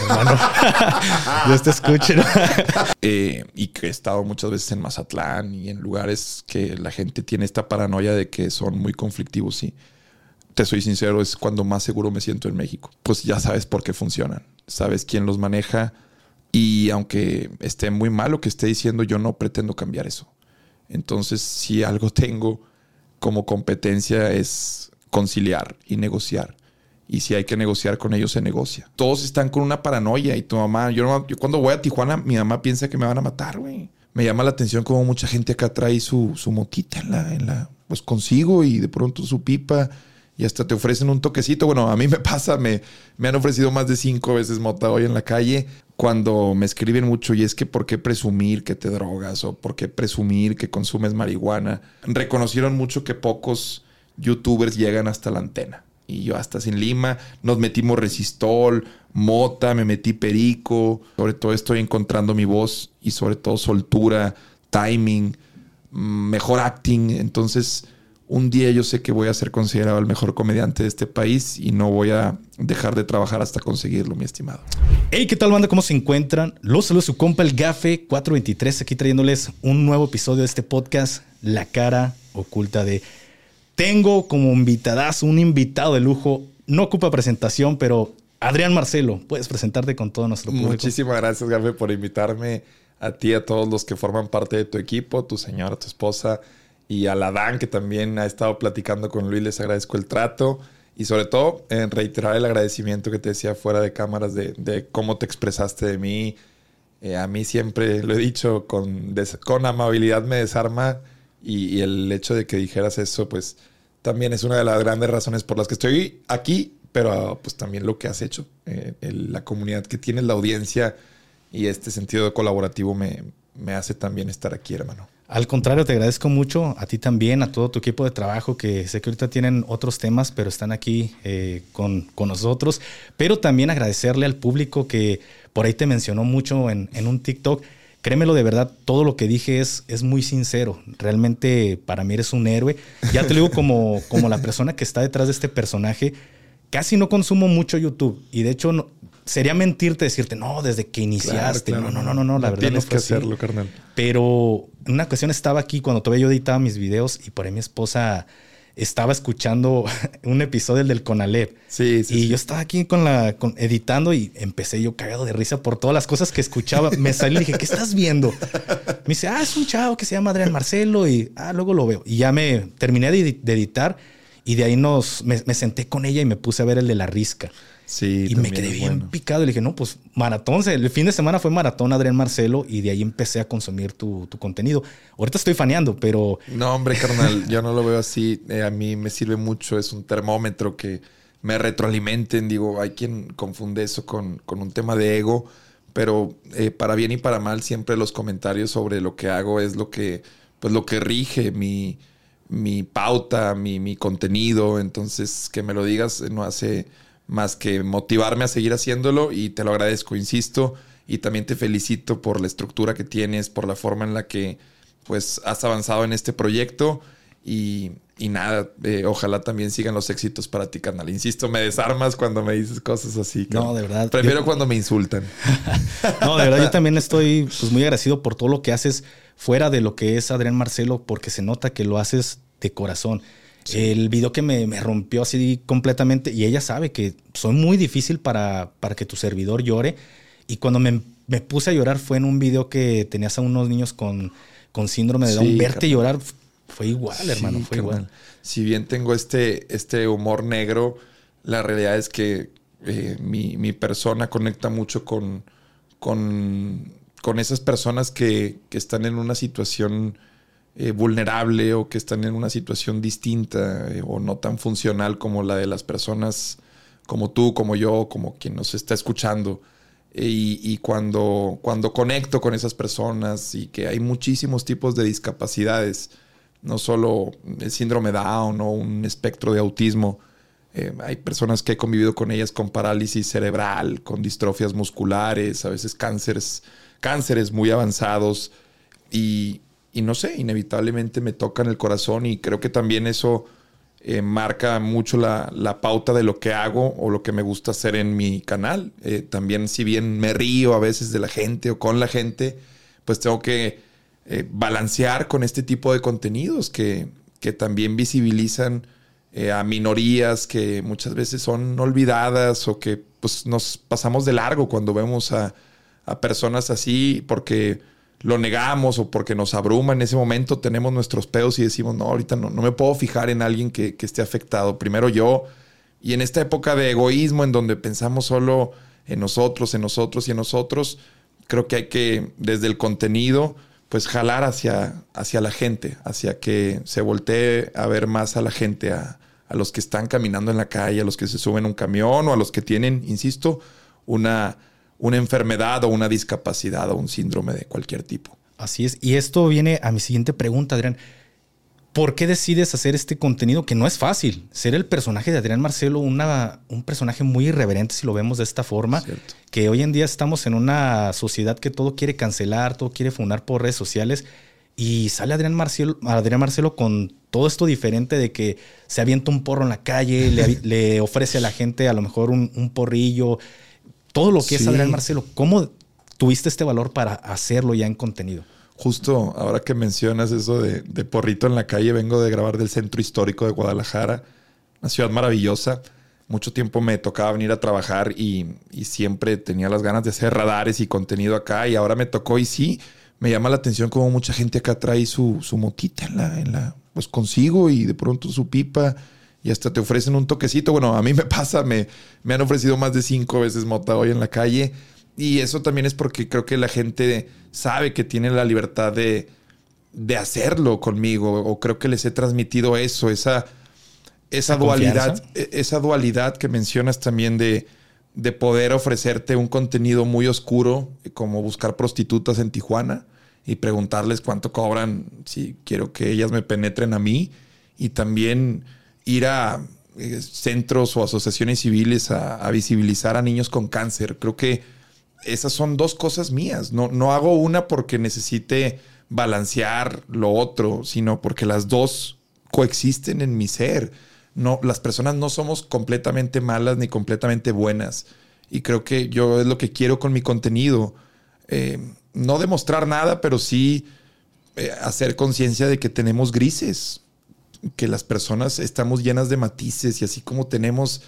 hermano. Dios te escuche. Eh, y que he estado muchas veces en Mazatlán y en lugares que la gente tiene esta paranoia de que son muy conflictivos. Y te soy sincero, es cuando más seguro me siento en México. Pues ya sabes por qué funcionan, sabes quién los maneja. Y aunque esté muy mal lo que esté diciendo, yo no pretendo cambiar eso. Entonces, si algo tengo como competencia es conciliar y negociar. Y si hay que negociar con ellos, se negocia. Todos están con una paranoia y tu mamá, yo, yo cuando voy a Tijuana, mi mamá piensa que me van a matar, güey. Me llama la atención como mucha gente acá trae su, su motita en la, en la, pues consigo y de pronto su pipa y hasta te ofrecen un toquecito. Bueno, a mí me pasa, me, me han ofrecido más de cinco veces mota hoy en la calle cuando me escriben mucho y es que por qué presumir que te drogas o por qué presumir que consumes marihuana. Reconocieron mucho que pocos youtubers llegan hasta la antena y yo hasta sin Lima. Nos metimos resistol, mota, me metí perico. Sobre todo estoy encontrando mi voz y sobre todo soltura, timing, mejor acting. Entonces, un día yo sé que voy a ser considerado el mejor comediante de este país y no voy a dejar de trabajar hasta conseguirlo, mi estimado. Hey, ¿qué tal, banda? ¿Cómo se encuentran? Los saludos su compa el Gafe 423, aquí trayéndoles un nuevo episodio de este podcast, La cara oculta de tengo como invitadas un invitado de lujo. No ocupa presentación, pero Adrián Marcelo, puedes presentarte con todo nuestro público. Muchísimas gracias, Gabe, por invitarme a ti, a todos los que forman parte de tu equipo, tu señora, tu esposa y a la Dan, que también ha estado platicando con Luis. Les agradezco el trato y sobre todo reiterar el agradecimiento que te decía fuera de cámaras de, cómo te expresaste de mí. Eh, a mí siempre lo he dicho, con, con amabilidad me desarma y, el hecho de que dijeras eso, pues también es una de las grandes razones por las que estoy aquí, pero pues también lo que has hecho, eh, la comunidad que tienes, la audiencia y este sentido colaborativo me, me hace también estar aquí, hermano. Al contrario, te agradezco mucho a ti también, a todo tu equipo de trabajo, que sé que ahorita tienen otros temas, pero están aquí eh, con, con, nosotros. Pero también agradecerle al público que por ahí te mencionó mucho en, en un TikTok Créemelo de verdad, todo lo que dije es, es muy sincero. Realmente para mí eres un héroe. Ya te lo digo como, como la persona que está detrás de este personaje. Casi no consumo mucho YouTube y de hecho no, sería mentirte decirte, no, desde que iniciaste. no, no, no, no, no, la verdad. Tienes que hacerlo, carnal. Pero una ocasión estaba aquí cuando todavía yo editaba mis videos y por ahí mi esposa estaba escuchando un episodio del Conalep. Sí, sí. Y yo estaba aquí con la editando y empecé yo cagado de risa por todas las cosas que escuchaba. Me salí y dije, ¿qué estás viendo? Me dice, ah, es un chavo que se llama Adrián Marcelo y ah, luego lo veo. Y ya me terminé de, editar y de ahí nos, me, me, senté con ella y me puse a ver el de la risca. Sí, y me quedé bien picado. Y le dije, no, pues maratón. El fin de semana fue maratón Adrián Marcelo y de ahí empecé a consumir tu, tu contenido. Ahorita estoy faneando, pero. No, hombre, carnal, yo no lo veo así. Eh, a mí me sirve mucho. Es un termómetro que me retroalimenten. Digo, hay quien confunde eso con, con un tema de ego. Pero eh, para bien y para mal, siempre los comentarios sobre lo que hago es lo que, pues lo que rige mi, mi pauta, mi, mi contenido. Entonces, que me lo digas no hace más que motivarme a seguir haciéndolo y te lo agradezco, insisto, y también te felicito por la estructura que tienes, por la forma en la que pues has avanzado en este proyecto y, nada, eh, ojalá también sigan los éxitos para ti, canal. Insisto, me desarmas cuando me dices cosas así. No, de verdad. Prefiero cuando me insultan. no, de verdad, yo también estoy pues, muy agradecido por todo lo que haces fuera de lo que es Adrián Marcelo, porque se nota que lo haces de corazón. El video que me, rompió así completamente, y ella sabe que soy muy difícil para, para que tu servidor llore. Y cuando me, puse a llorar fue en un video que tenías a unos niños con, con síndrome de Down. Verte llorar fue igual, hermano, fue igual. Si bien tengo este, este humor negro, la realidad es que eh, mi, persona conecta mucho con, con, con esas personas que, que están en una situación eh, vulnerable o que están en una situación distinta eh, o no tan funcional como la de las personas como tú, como yo, como quien nos está escuchando. E, y, cuando, cuando conecto con esas personas y que hay muchísimos tipos de discapacidades, no solo el síndrome Down o un espectro de autismo, eh, hay personas que he convivido con ellas con parálisis cerebral, con distrofias musculares, a veces cánceres, cánceres muy avanzados. Y, y no sé, inevitablemente me toca en el corazón y creo que también eso eh, marca mucho la, la, pauta de lo que hago o lo que me gusta hacer en mi canal. Eh, también si bien me río a veces de la gente o con la gente, pues tengo que eh, balancear con este tipo de contenidos que, que también visibilizan a minorías que muchas veces son olvidadas o que pues, nos pasamos de largo cuando vemos a, a personas así porque lo negamos o porque nos abruma en ese momento, tenemos nuestros pedos y decimos, no, ahorita no, no me puedo fijar en alguien que, esté afectado. Primero yo. Y en esta época de egoísmo en donde pensamos solo en nosotros, en nosotros y en nosotros, creo que hay que, desde el contenido, pues jalar hacia, hacia la gente, hacia que se voltee a ver más a la gente, a, a los que están caminando en la calle, a los que se suben un camión o a los que tienen, insisto, una una enfermedad o una discapacidad o un síndrome de cualquier tipo. Así es. Y esto viene a mi siguiente pregunta, Adrián. ¿Por qué decides hacer este contenido que no es fácil? Ser el personaje de Adrián Marcelo, una, un personaje muy irreverente si lo vemos de esta forma, que hoy en día estamos en una sociedad que todo quiere cancelar, todo quiere funar por redes sociales y sale Adrián Marcelo, Adrián Marcelo con todo esto diferente de que se avienta un porro en la calle, le, ofrece a la gente a lo mejor un, un porrillo, todo lo que es Adrián Marcelo. ¿Cómo tuviste este valor para hacerlo ya en contenido? Justo ahora que mencionas eso de, porrito en la calle, vengo de grabar del centro histórico de Guadalajara, una ciudad maravillosa. Mucho tiempo me tocaba venir a trabajar y, siempre tenía las ganas de hacer radares y contenido acá y ahora me tocó y sí, me llama la atención como mucha gente acá trae su, su motita en la, en la, pues consigo y de pronto su pipa y hasta te ofrecen un toquecito. Bueno, a mí me pasa, me, me han ofrecido más de cinco veces mota hoy en la calle. Y eso también es porque creo que la gente sabe que tiene la libertad de, de hacerlo conmigo. O creo que les he transmitido eso, esa, esa dualidad, e, esa dualidad que mencionas también de, de poder ofrecerte un contenido muy oscuro, como buscar prostitutas en Tijuana y preguntarles cuánto cobran si quiero que ellas me penetren a mí. Y también ir a eh, centros o asociaciones civiles a, visibilizar a niños con cáncer. Creo que esas son dos cosas mías. No, no hago una porque necesite balancear lo otro, sino porque las dos coexisten en mi ser. No, las personas no somos completamente malas ni completamente buenas. Y creo que yo es lo que quiero con mi contenido. Eh, no demostrar nada, pero sí eh, hacer conciencia de que tenemos grises que las personas estamos llenas de matices y así como tenemos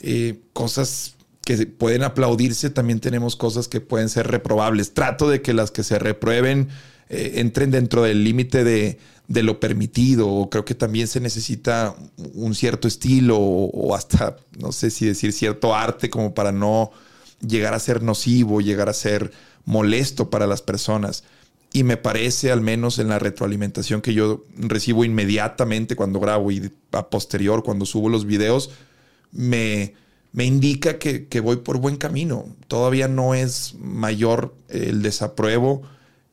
eh, cosas que pueden aplaudirse, también tenemos cosas que pueden ser reprobables. Trato de que las que se reprueben eh, entren dentro del límite de, lo permitido. Creo que también se necesita un cierto estilo o, hasta, no sé si decir cierto arte como para no llegar a ser nocivo, llegar a ser molesto para las personas. Y me parece, al menos en la retroalimentación que yo recibo inmediatamente cuando grabo y a posterior cuando subo los videos, me, me indica que, voy por buen camino. Todavía no es mayor el desapruebo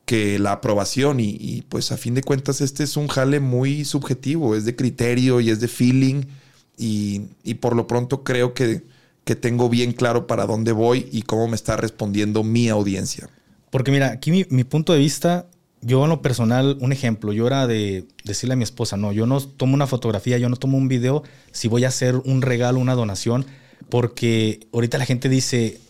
que la aprobación y, pues a fin de cuentas este es un jale muy subjetivo, es de criterio y es de feeling y, y por lo pronto creo que, que tengo bien claro para dónde voy y cómo me está respondiendo mi audiencia. Porque mira, aquí mi, punto de vista, yo en lo personal, un ejemplo, yo era de decirle a mi esposa, no, yo no tomo una fotografía, yo no tomo un video si voy a hacer un regalo, una donación, porque ahorita la gente dice,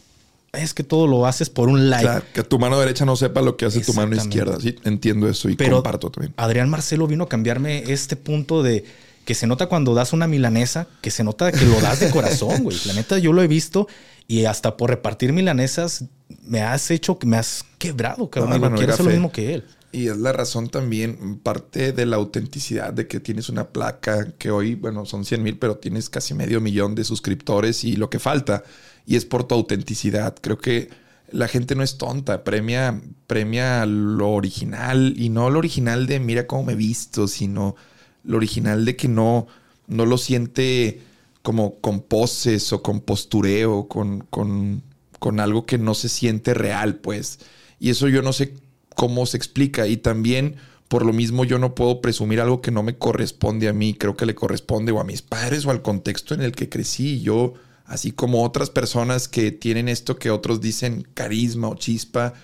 es que todo lo haces por un like. Claro, que tu mano derecha no sepa lo que hace tu mano izquierda. Sí, entiendo eso y Pero comparto también. Adrián Marcelo vino a cambiarme este punto de que se nota cuando das una milanesa, que se nota que lo das de corazón, güey. La neta, yo lo he visto y hasta por repartir milanesas me has hecho, me has quebrado, cabrón. No, quiero hacer lo mismo que él. Y es la razón también, parte de la autenticidad de que tienes una placa que hoy, bueno, son 100 mil, pero tienes casi medio millón de suscriptores y lo que falta. Y es por tu autenticidad. Creo que la gente no es tonta, premia, premia lo original y no lo original de mira cómo me he visto, sino lo original de que no, no lo siente como con poses o con postureo, con, con, con algo que no se siente real, pues. Y eso yo no sé cómo se explica. Y también, por lo mismo, yo no puedo presumir algo que no me corresponde a mí. Creo que le corresponde o a mis padres o al contexto en el que crecí. Yo, así como otras personas que tienen esto que otros dicen carisma o chispa,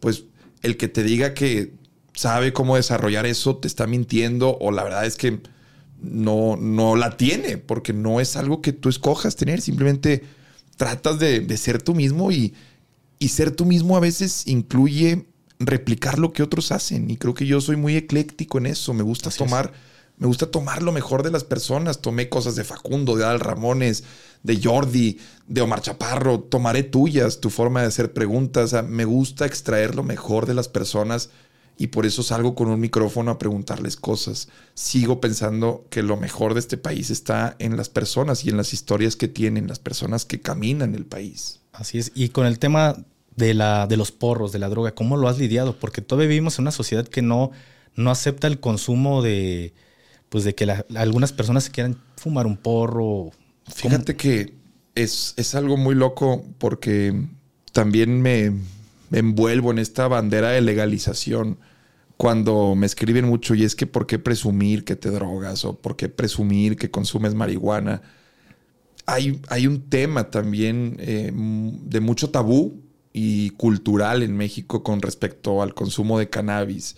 pues el que te diga que sabe cómo desarrollar eso te está mintiendo o la verdad es que no, no la tiene, porque no es algo que tú escojas tener, simplemente tratas de, ser tú mismo y, y ser tú mismo a veces incluye replicar lo que otros hacen. Y creo que yo soy muy ecléctico en eso. Me gusta tomar, me gusta tomar lo mejor de las personas. Tomé cosas de Facundo, de Al Ramones, de Jordi, de Omar Chaparro. Tomaré tuyas, tu forma de hacer preguntas. me gusta extraer lo mejor de las personas y por eso salgo con un micrófono a preguntarles cosas. Sigo pensando que lo mejor de este país está en las personas y en las historias que tienen, las personas que caminan el país. Así es. Y con el tema de, la, de los porros, de la droga, ¿cómo lo has lidiado? Porque todavía vivimos en una sociedad que no, no acepta el consumo de, pues de que algunas personas se quieran fumar un porro. Fíjate que es, es algo muy loco porque también me, me envuelvo en esta bandera de legalización cuando me escriben mucho y es que por qué presumir que te drogas o por qué presumir que consumes marihuana. Hay, hay un tema también eh, de mucho tabú y cultural en México con respecto al consumo de cannabis.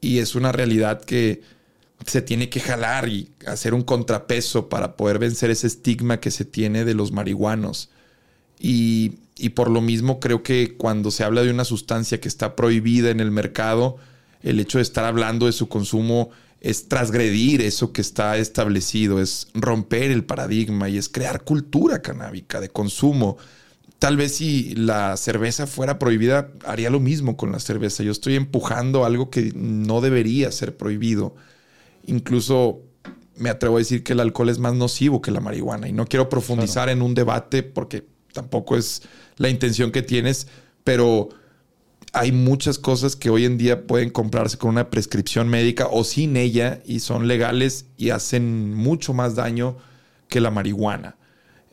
Y es una realidad que se tiene que jalar y hacer un contrapeso para poder vencer ese estigma que se tiene de los marihuanos. Y, y por lo mismo creo que cuando se habla de una sustancia que está prohibida en el mercado, el hecho de estar hablando de su consumo es transgredir eso que está establecido, es romper el paradigma y es crear cultura canábica de consumo. Tal vez si la cerveza fuera prohibida, haría lo mismo con la cerveza. Yo estoy empujando algo que no debería ser prohibido. Incluso me atrevo a decir que el alcohol es más nocivo que la marihuana. Y no quiero profundizar en un debate porque tampoco es la intención que tienes, pero hay muchas cosas que hoy en día pueden comprarse con una prescripción médica o sin ella y son legales y hacen mucho más daño que la marihuana.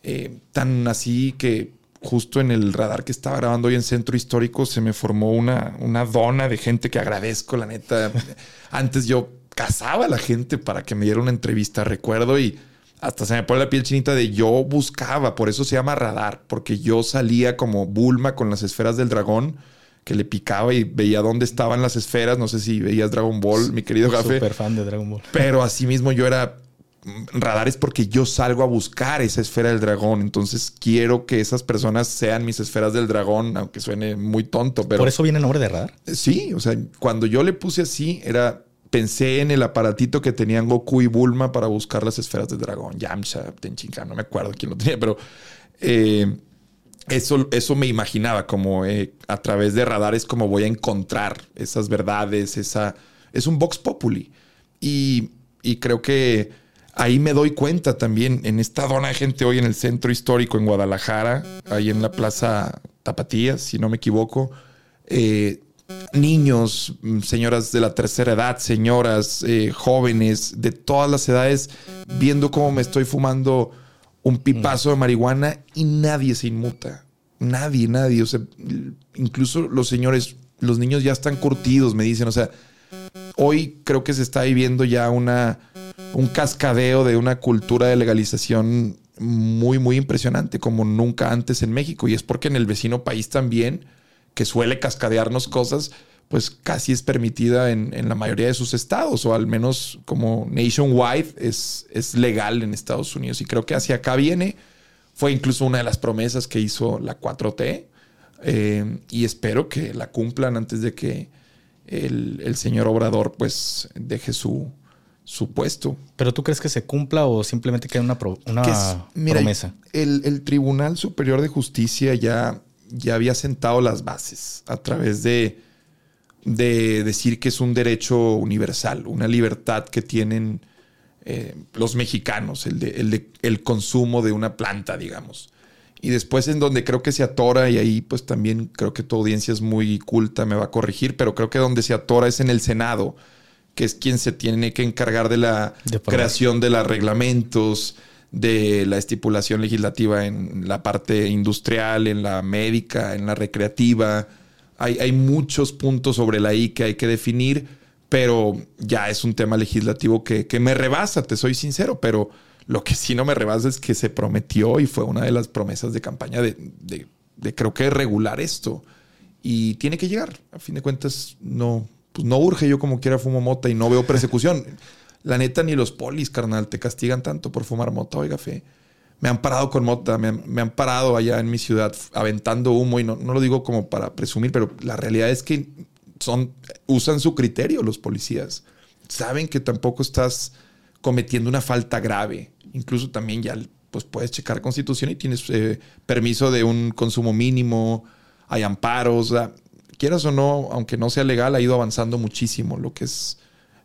Eh, tan así que justo en el radar que estaba grabando hoy en Centro Histórico se me formó una, una dona de gente que agradezco, la neta. Antes yo cazaba a la gente para que me diera una entrevista, recuerdo, y hasta se me pone la piel chinita de yo buscaba, por eso se llama radar, porque yo salía como Bulma con las esferas del dragón que le picaba y veía dónde estaban las esferas. No sé si veías Dragon Ball, mi querido Gafe. Súper fan de Dragon Ball. Pero asimismo yo era mm, radares porque yo salgo a buscar esa esfera del dragón. Entonces quiero que esas personas sean mis esferas del dragón, aunque suene muy tonto. Pero ¿Por eso viene el nombre de radar? Sí, o sea, cuando yo le puse así, era. Pensé en el aparatito que tenían Goku y Bulma para buscar las esferas del dragón. Yamcha, Tenchinkan, no me acuerdo quién lo tenía, pero. Eh, eso, eso me imaginaba, como eh, a través de radares, como voy a encontrar esas verdades, esa... Es un Vox Populi. Y, creo que ahí me doy cuenta también, en esta dona de gente hoy en el centro histórico en Guadalajara, ahí en la Plaza Tapatías, si no me equivoco, eh, niños, señoras de la tercera edad, señoras, eh, jóvenes, de todas las edades, viendo cómo me estoy fumando un pipazo de marihuana y nadie se inmuta. Nadie, nadie. O sea, incluso los señores, los niños ya están curtidos, me dicen. O sea, hoy creo que se está viviendo ya una, un cascadeo de una cultura de legalización muy, muy impresionante, como nunca antes en México. Y es porque en el vecino país también, que suele cascadearnos cosas, pues casi es permitida en, la mayoría de sus estados, o al menos como nationwide es, es legal en Estados Unidos. Y creo que hacia acá viene. Fue incluso una de las promesas que hizo la 4T. Eh, y espero que la cumplan antes de que el, señor Obrador pues deje su, su, puesto. ¿Pero tú crees que se cumpla o simplemente queda una, una promesa? El, el, Tribunal Superior de Justicia ya, ya había sentado las bases a través de de decir que es un derecho universal, una libertad que tienen eh, los mexicanos, el, de, el, consumo de una planta, digamos. Y después en donde creo que se atora, y ahí pues también creo que tu audiencia es muy culta, me va a corregir, pero creo que donde se atora es en el Senado, que es quien se tiene que encargar de la creación de los reglamentos, de la estipulación legislativa en la parte industrial, en la médica, en la recreativa, hay, muchos puntos sobre la I que hay que definir, pero ya es un tema legislativo que, me rebasa, te soy sincero, pero lo que sí no me rebasa es que se prometió y fue una de las promesas de campaña de, creo que regular esto. Y tiene que llegar. A fin de cuentas, no, pues no urge. Yo como quiera fumo mota y no veo persecución. La neta, ni los polis, carnal, te castigan tanto por fumar mota, oiga, fe. Me han parado con mota, me han, parado allá en mi ciudad aventando humo y no, no, lo digo como para presumir, pero la realidad es que son, usan su criterio los policías. Saben que tampoco estás cometiendo una falta grave. Incluso también ya pues puedes checar constitución y tienes eh, permiso de un consumo mínimo, hay amparos. quieras o no, aunque no sea legal, ha ido avanzando muchísimo lo que es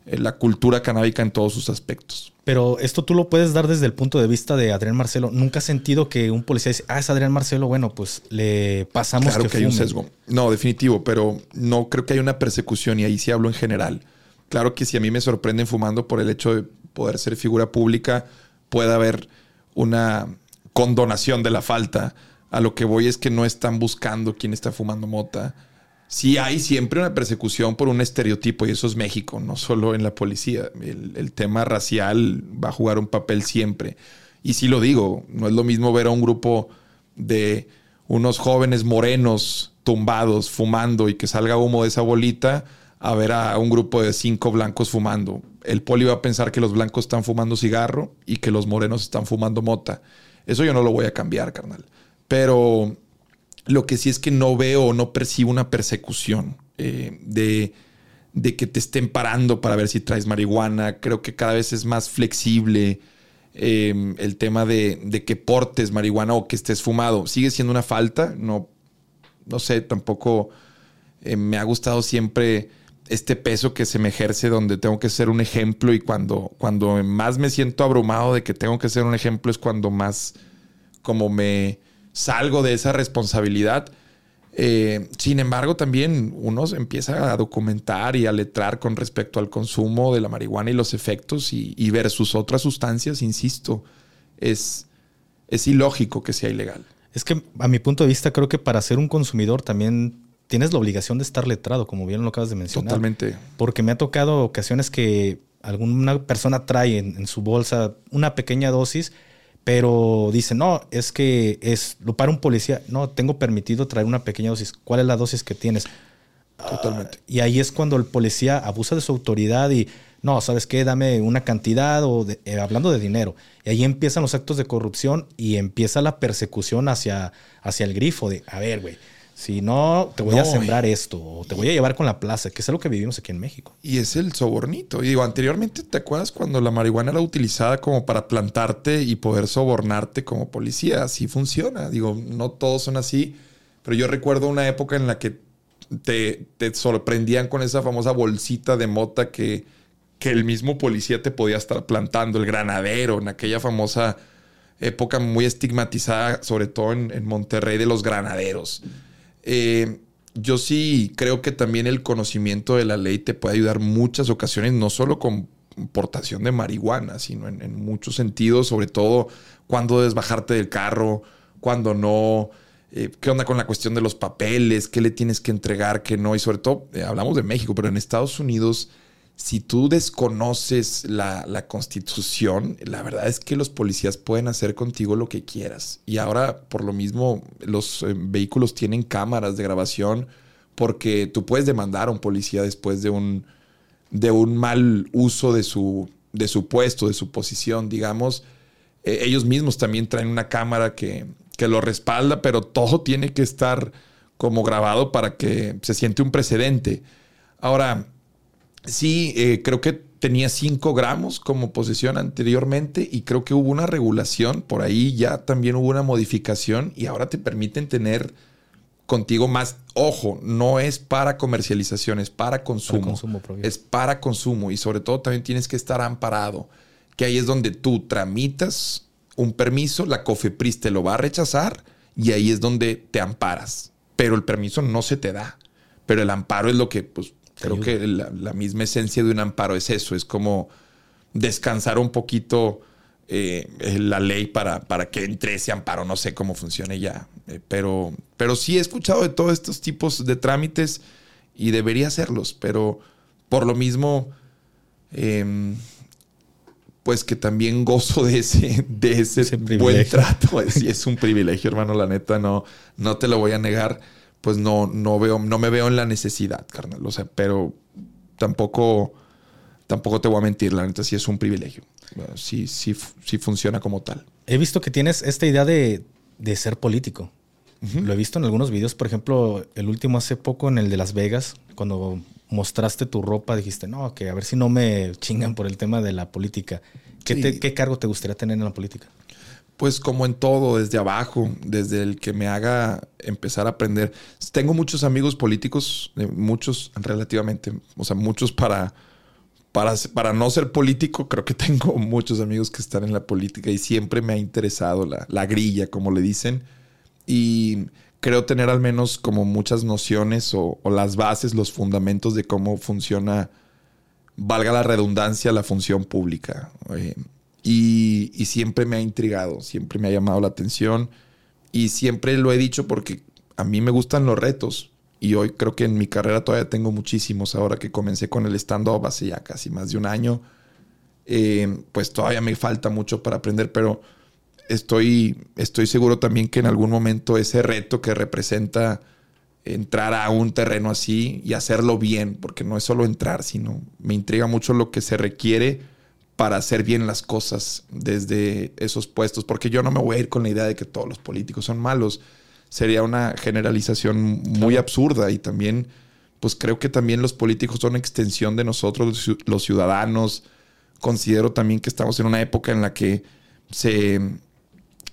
la cultura canábica en todos sus aspectos. Pero esto tú lo puedes dar desde el punto de vista de Adrián Marcelo. ¿Nunca has sentido que un policía dice, ah, es Adrián Marcelo? Bueno, pues le pasamos claro que, hay un sesgo. No, definitivo, pero no creo que haya una persecución y ahí sí hablo en general. Claro que si a mí me sorprenden fumando por el hecho de poder ser figura pública, puede haber una condonación de la falta. A lo que voy es que no están buscando quién está fumando mota. Sí hay siempre una persecución por un estereotipo y eso es México, no solo en la policía. El, tema racial va a jugar un papel siempre. Y sí lo digo, no es lo mismo ver a un grupo de unos jóvenes morenos tumbados, fumando y que salga humo de esa bolita, a ver a un grupo de cinco blancos fumando el poli va a pensar que los blancos están fumando cigarro y que los morenos están fumando mota. Eso yo no lo voy a cambiar, carnal. Pero lo que sí es que no veo o no percibo una persecución eh, de, que te estén parando para ver si traes marihuana. Creo que cada vez es más flexible em, el tema de, que portes marihuana o que estés fumado. Sigue siendo una falta. No, no sé, tampoco eh, me ha gustado siempre este peso que se me ejerce donde tengo que ser un ejemplo y cuando, cuando más me siento abrumado de que tengo que ser un ejemplo es cuando más como me salgo de esa responsabilidad. Eh, sin embargo, también uno empieza a documentar y a letrar con respecto al consumo de la marihuana y los efectos y, y versus otras sustancias, insisto, es, es ilógico que sea ilegal. Es que a mi punto de vista creo que para ser un consumidor también tienes la obligación de estar letrado, como bien lo acabas de mencionar. Totalmente. Porque me ha tocado ocasiones que alguna persona trae en, su bolsa una pequeña dosis, pero dice, no, es que es, lo para un policía, no, tengo permitido traer una pequeña dosis. ¿Cuál es la dosis que tienes? Totalmente. y ahí es cuando el policía abusa de su autoridad y, no, ¿sabes qué? Dame una cantidad o eh, hablando de dinero. Y ahí empiezan los actos de corrupción y empieza la persecución hacia, hacia el grifo de, a ver, güey si no, te voy a sembrar esto o te voy a llevar con la plaza, que es algo que vivimos aquí en México. Y es el sobornito. Y digo, anteriormente, ¿te acuerdas cuando la marihuana era utilizada como para plantarte y poder sobornarte como policía? Así funciona. Digo, no todos son así, pero yo recuerdo una época en la que te, sorprendían con esa famosa bolsita de mota que, que el mismo policía te podía estar plantando, el granadero, en aquella famosa época muy estigmatizada, sobre todo en, en Monterrey, de los granaderos. Eh, yo sí creo que también el conocimiento de la ley te puede ayudar muchas ocasiones, no solo con portación de marihuana, sino en, muchos sentidos, sobre todo cuando debes bajarte del carro, cuando no, eh, qué onda con la cuestión de los papeles, qué le tienes que entregar, qué no, y sobre todo, eh, hablamos de México, pero en Estados Unidos si tú desconoces la, constitución, la verdad es que los policías pueden hacer contigo lo que quieras. Y ahora, por lo mismo, los eh, vehículos tienen cámaras de grabación porque tú puedes demandar a un policía después de un, de un mal uso de su, de su puesto, de su posición, digamos. E, ellos mismos también traen una cámara que, que lo respalda, pero todo tiene que estar como grabado para que se siente un precedente. Ahora, Sí, eh, creo que tenía 5 gramos como posesión anteriormente y creo que hubo una regulación, por ahí ya también hubo una modificación y ahora te permiten tener contigo más, ojo, no es para comercialización, es para consumo. es para consumo y sobre todo también tienes que estar amparado, que ahí es donde tú tramitas un permiso, la COFEPRIS te lo va a rechazar y ahí es donde te amparas, pero el permiso no se te da, pero el amparo es lo que pues Creo que la, misma esencia de un amparo es eso, es como descansar un poquito eh, la ley para, para que entre ese amparo, no sé cómo funcione ya, eh, pero, pero sí he escuchado de todos estos tipos de trámites y debería hacerlos, pero por lo mismo, em, pues que también gozo de ese, de ese, buen trato, es, es un privilegio, hermano, la neta, no, no te lo voy a negar pues no, no veo, no me veo en la necesidad, carnal. O sea, pero tampoco, tampoco te voy a mentir, la neta sí es un privilegio. Sí, sí, sí funciona como tal. He visto que tienes esta idea de, de ser político. Lo he visto en algunos videos, por ejemplo, el último hace poco en el de Las Vegas, cuando mostraste tu ropa, dijiste, no, que a ver si no me chingan por el tema de la política. ¿Qué, ¿Qué cargo te gustaría tener en la política? Pues como en todo, desde abajo, desde el que me haga empezar a aprender. Tengo muchos amigos políticos, eh, muchos relativamente, o sea, muchos para, para, para no ser político, creo que tengo muchos amigos que están en la política y siempre me ha interesado la, la grilla, como le dicen. Y creo tener al menos como muchas nociones o, o las bases, los fundamentos de cómo funciona, valga la redundancia, la función pública. Eh, y, siempre me ha intrigado, siempre me ha llamado la atención y siempre lo he dicho porque a mí me gustan los retos y hoy creo que en mi carrera todavía tengo muchísimos. Ahora que comencé con el stand-up hace ya casi más de un año, eh, pues todavía me falta mucho para aprender, pero estoy, estoy seguro también que en algún momento ese reto que representa entrar a un terreno así y hacerlo bien, porque no es solo entrar, sino me intriga mucho lo que se requiere para hacer bien las cosas desde esos puestos, porque yo no me voy a ir con la idea de que todos los políticos son malos. Sería una generalización muy absurda y también, pues creo que también los políticos son extensión de nosotros, los ciudadanos. Considero también que estamos en una época en la que se,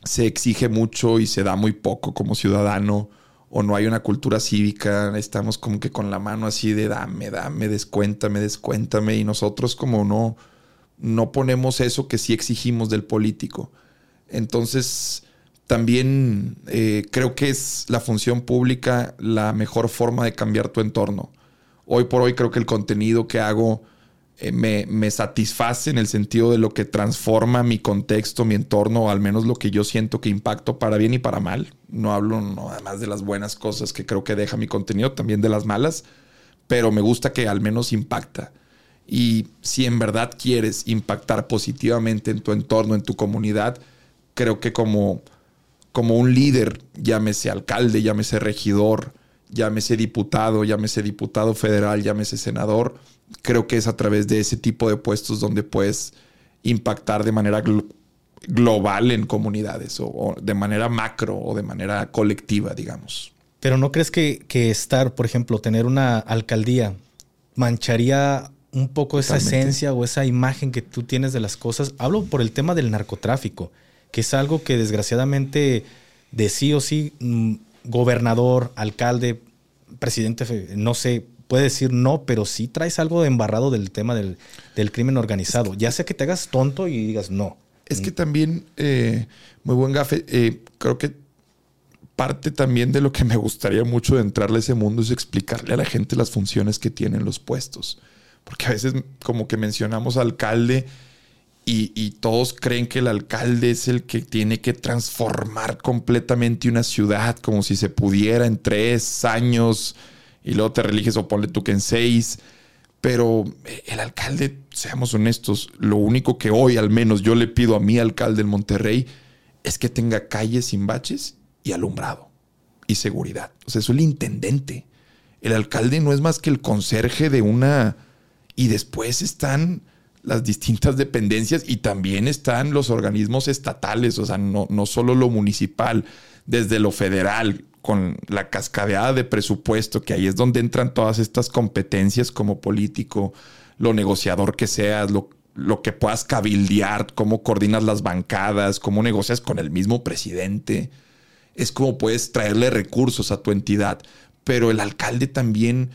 se exige mucho y se da muy poco como ciudadano o no hay una cultura cívica, estamos como que con la mano así de dame, dame, descuéntame, descuéntame y nosotros como no no ponemos eso que sí exigimos del político. Entonces, también eh, creo que es la función pública la mejor forma de cambiar tu entorno. Hoy por hoy creo que el contenido que hago eh, me, satisface en el sentido de lo que transforma mi contexto, mi entorno, o al menos lo que yo siento que impacto para bien y para mal. No hablo nada más de las buenas cosas que creo que deja mi contenido, también de las malas, pero me gusta que al menos impacta. Y si en verdad quieres impactar positivamente en tu entorno, en tu comunidad, creo que como, como un líder, llámese alcalde, llámese regidor, llámese diputado, llámese diputado federal, llámese senador, creo que es a través de ese tipo de puestos donde puedes impactar de manera global en comunidades o, de manera macro o de manera colectiva, digamos. Pero ¿no crees que, que estar, por ejemplo, tener una alcaldía mancharía un poco esa esencia o esa imagen que tú tienes de las cosas. Hablo por el tema del narcotráfico, que es algo que desgraciadamente de sí o sí, mm, gobernador, alcalde, presidente, no sé, puede decir no, pero sí traes algo de embarrado del tema del, crimen organizado. ya sea que te hagas tonto y digas no. Es que también, eh, muy buen gafe, eh, creo que parte también de lo que me gustaría mucho de entrarle a ese mundo es explicarle a la gente las funciones que tienen los puestos. Porque a veces como que mencionamos alcalde y, todos creen que el alcalde es el que tiene que transformar completamente una ciudad como si se pudiera en tres años y luego te religes o ponle tú que en seis. Pero el alcalde, seamos honestos, lo único que hoy al menos yo le pido a mi alcalde en Monterrey es que tenga calles sin baches y alumbrado y seguridad. O sea, es el intendente. El alcalde no es más que el conserje de una y después están las distintas dependencias y también están los organismos estatales, o sea, no, no solo lo municipal, desde lo federal, con la cascadeada de presupuesto, que ahí es donde entran todas estas competencias como político, lo negociador que seas, lo, lo que puedas cabildear, cómo coordinas las bancadas, cómo negocias con el mismo presidente. Es como puedes traerle recursos a tu entidad. Pero el alcalde también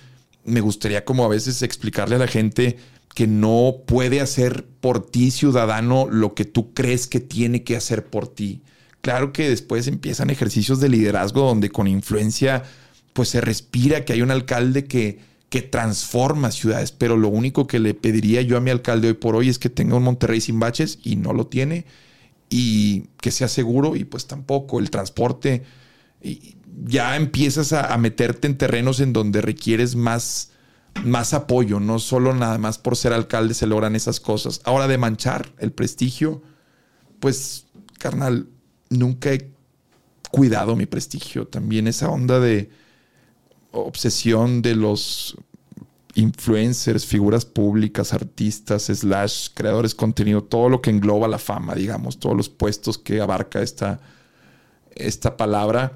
me gustaría como a veces explicarle a la gente que no puede hacer por ti, ciudadano, lo que tú crees que tiene que hacer por ti. Claro que después empiezan ejercicios de liderazgo donde con influencia pues se respira que hay un alcalde que, que transforma ciudades, pero lo único que le pediría yo a mi alcalde hoy por hoy es que tenga un Monterrey sin baches y no lo tiene y que sea seguro y pues tampoco el transporte ya empiezas a, meterte en terrenos en donde requieres más, más apoyo, no solo nada más por ser alcalde se logran esas cosas. Ahora de manchar el prestigio, pues, carnal, nunca he cuidado mi prestigio. También esa onda de obsesión de los influencers, figuras públicas, artistas, slash, creadores de contenido, todo lo que engloba la fama, digamos, todos los puestos que abarca esta, esta palabra,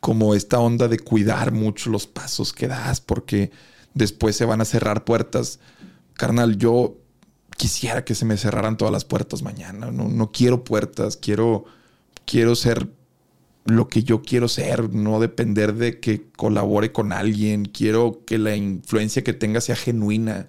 como esta onda de cuidar mucho los pasos que das, porque después se van a cerrar puertas. Carnal, yo quisiera que se me cerraran todas las puertas mañana. No, no quiero puertas, quiero, quiero ser lo que yo quiero ser, no depender de que colabore con alguien. Quiero que la influencia que tenga sea genuina.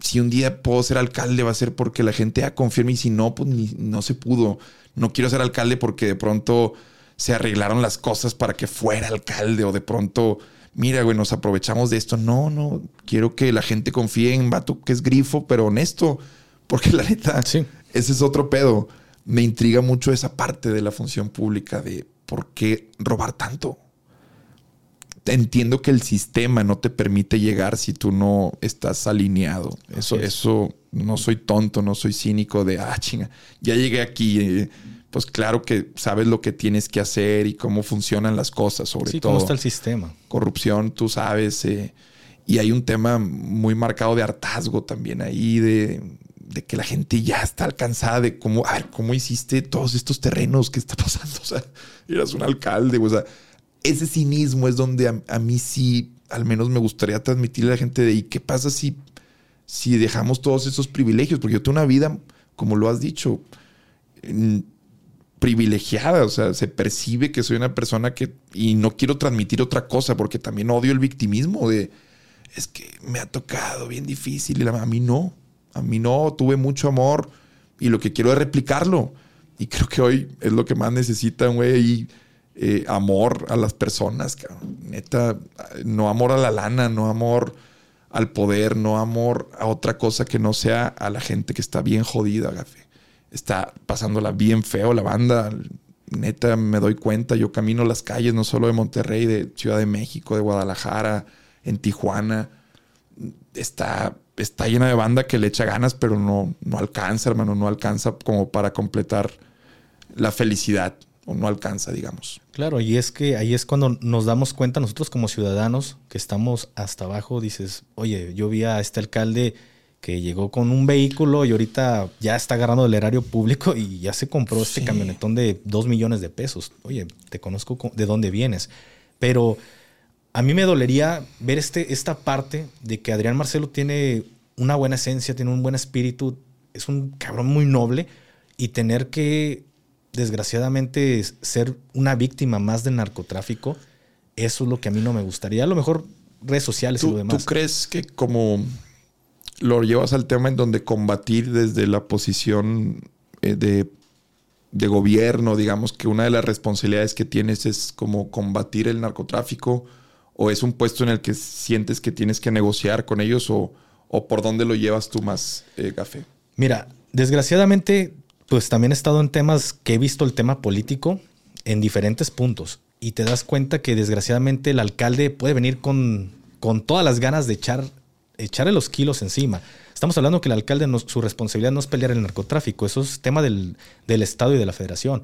Si un día puedo ser alcalde, va a ser porque la gente ya confía en mí. Si no, pues no se pudo. No quiero ser alcalde porque de pronto se arreglaron las cosas para que fuera alcalde o de pronto, mira, güey, nos aprovechamos de esto. No, no, quiero que la gente confíe en vato que es grifo, pero honesto. Porque la neta, ese es otro pedo. Me intriga mucho esa parte de la función pública de ¿por qué robar tanto? Entiendo que el sistema no te permite llegar si tú no estás alineado. Eso, eso no soy tonto, no soy cínico de, ah, chinga, ya llegué aquí. Eh, pues claro que sabes lo que tienes que hacer y cómo funcionan las cosas, sobre todo. ¿Cómo está el sistema? Corrupción, tú sabes. Eh, y hay un tema muy marcado de hartazgo también ahí, de, de que la gente ya está alcanzada de cómo, a ver, cómo hiciste todos estos terrenos, qué está pasando, o sea, eras un alcalde, o sea, ese cinismo es donde a, mí sí, al menos me gustaría transmitirle a la gente de, ¿y qué pasa si, si dejamos todos esos privilegios? Porque yo tengo una vida, como lo has dicho, privilegiada, o sea, se percibe que soy una persona que, y no quiero transmitir otra cosa, porque también odio el victimismo de, es que me ha tocado bien difícil y a mí no. A mí no, tuve mucho amor y lo que quiero es replicarlo. Y creo que hoy es lo que más necesita, güey, eh, amor a las personas, neta, no amor a la lana, no amor al poder, no amor a otra cosa que no sea a la gente que está bien jodida, gafe. Está pasándola bien feo la banda. Neta, me doy cuenta, yo camino las calles no solo de Monterrey, de Ciudad de México, de Guadalajara, en Tijuana. Está está llena de banda que le echa ganas, pero no, no alcanza, hermano, no alcanza como para completar la felicidad, o no alcanza, digamos. Claro, y es que ahí es cuando nos damos cuenta nosotros como ciudadanos que estamos hasta abajo, dices, oye, yo vi a este alcalde que llegó con un vehículo y ahorita ya está agarrando el erario público y ya se compró este camionetón de dos millones de pesos. Oye, te conozco de dónde vienes, pero a mí me dolería ver este, esta parte de que Adrián Marcelo tiene una buena esencia, tiene un buen espíritu, es un cabrón muy noble y tener que, desgraciadamente, ser una víctima más del narcotráfico, eso es lo que a mí no me gustaría. A lo mejor redes sociales y lo demás. ¿Tú crees que como lo llevas al tema en donde combatir desde la posición eh, de, de gobierno, digamos que una de las responsabilidades que tienes es como combatir el narcotráfico? ¿O es un puesto en el que sientes que tienes que negociar con ellos? ¿O, por dónde lo llevas tú más, eh, Café? Mira, desgraciadamente, pues también he estado en temas que he visto el tema político en diferentes puntos. Y te das cuenta que desgraciadamente el alcalde puede venir con, con todas las ganas de echar, echarle los kilos encima. Estamos hablando que el alcalde, su responsabilidad no es pelear el narcotráfico, eso es tema del, del Estado y de la Federación.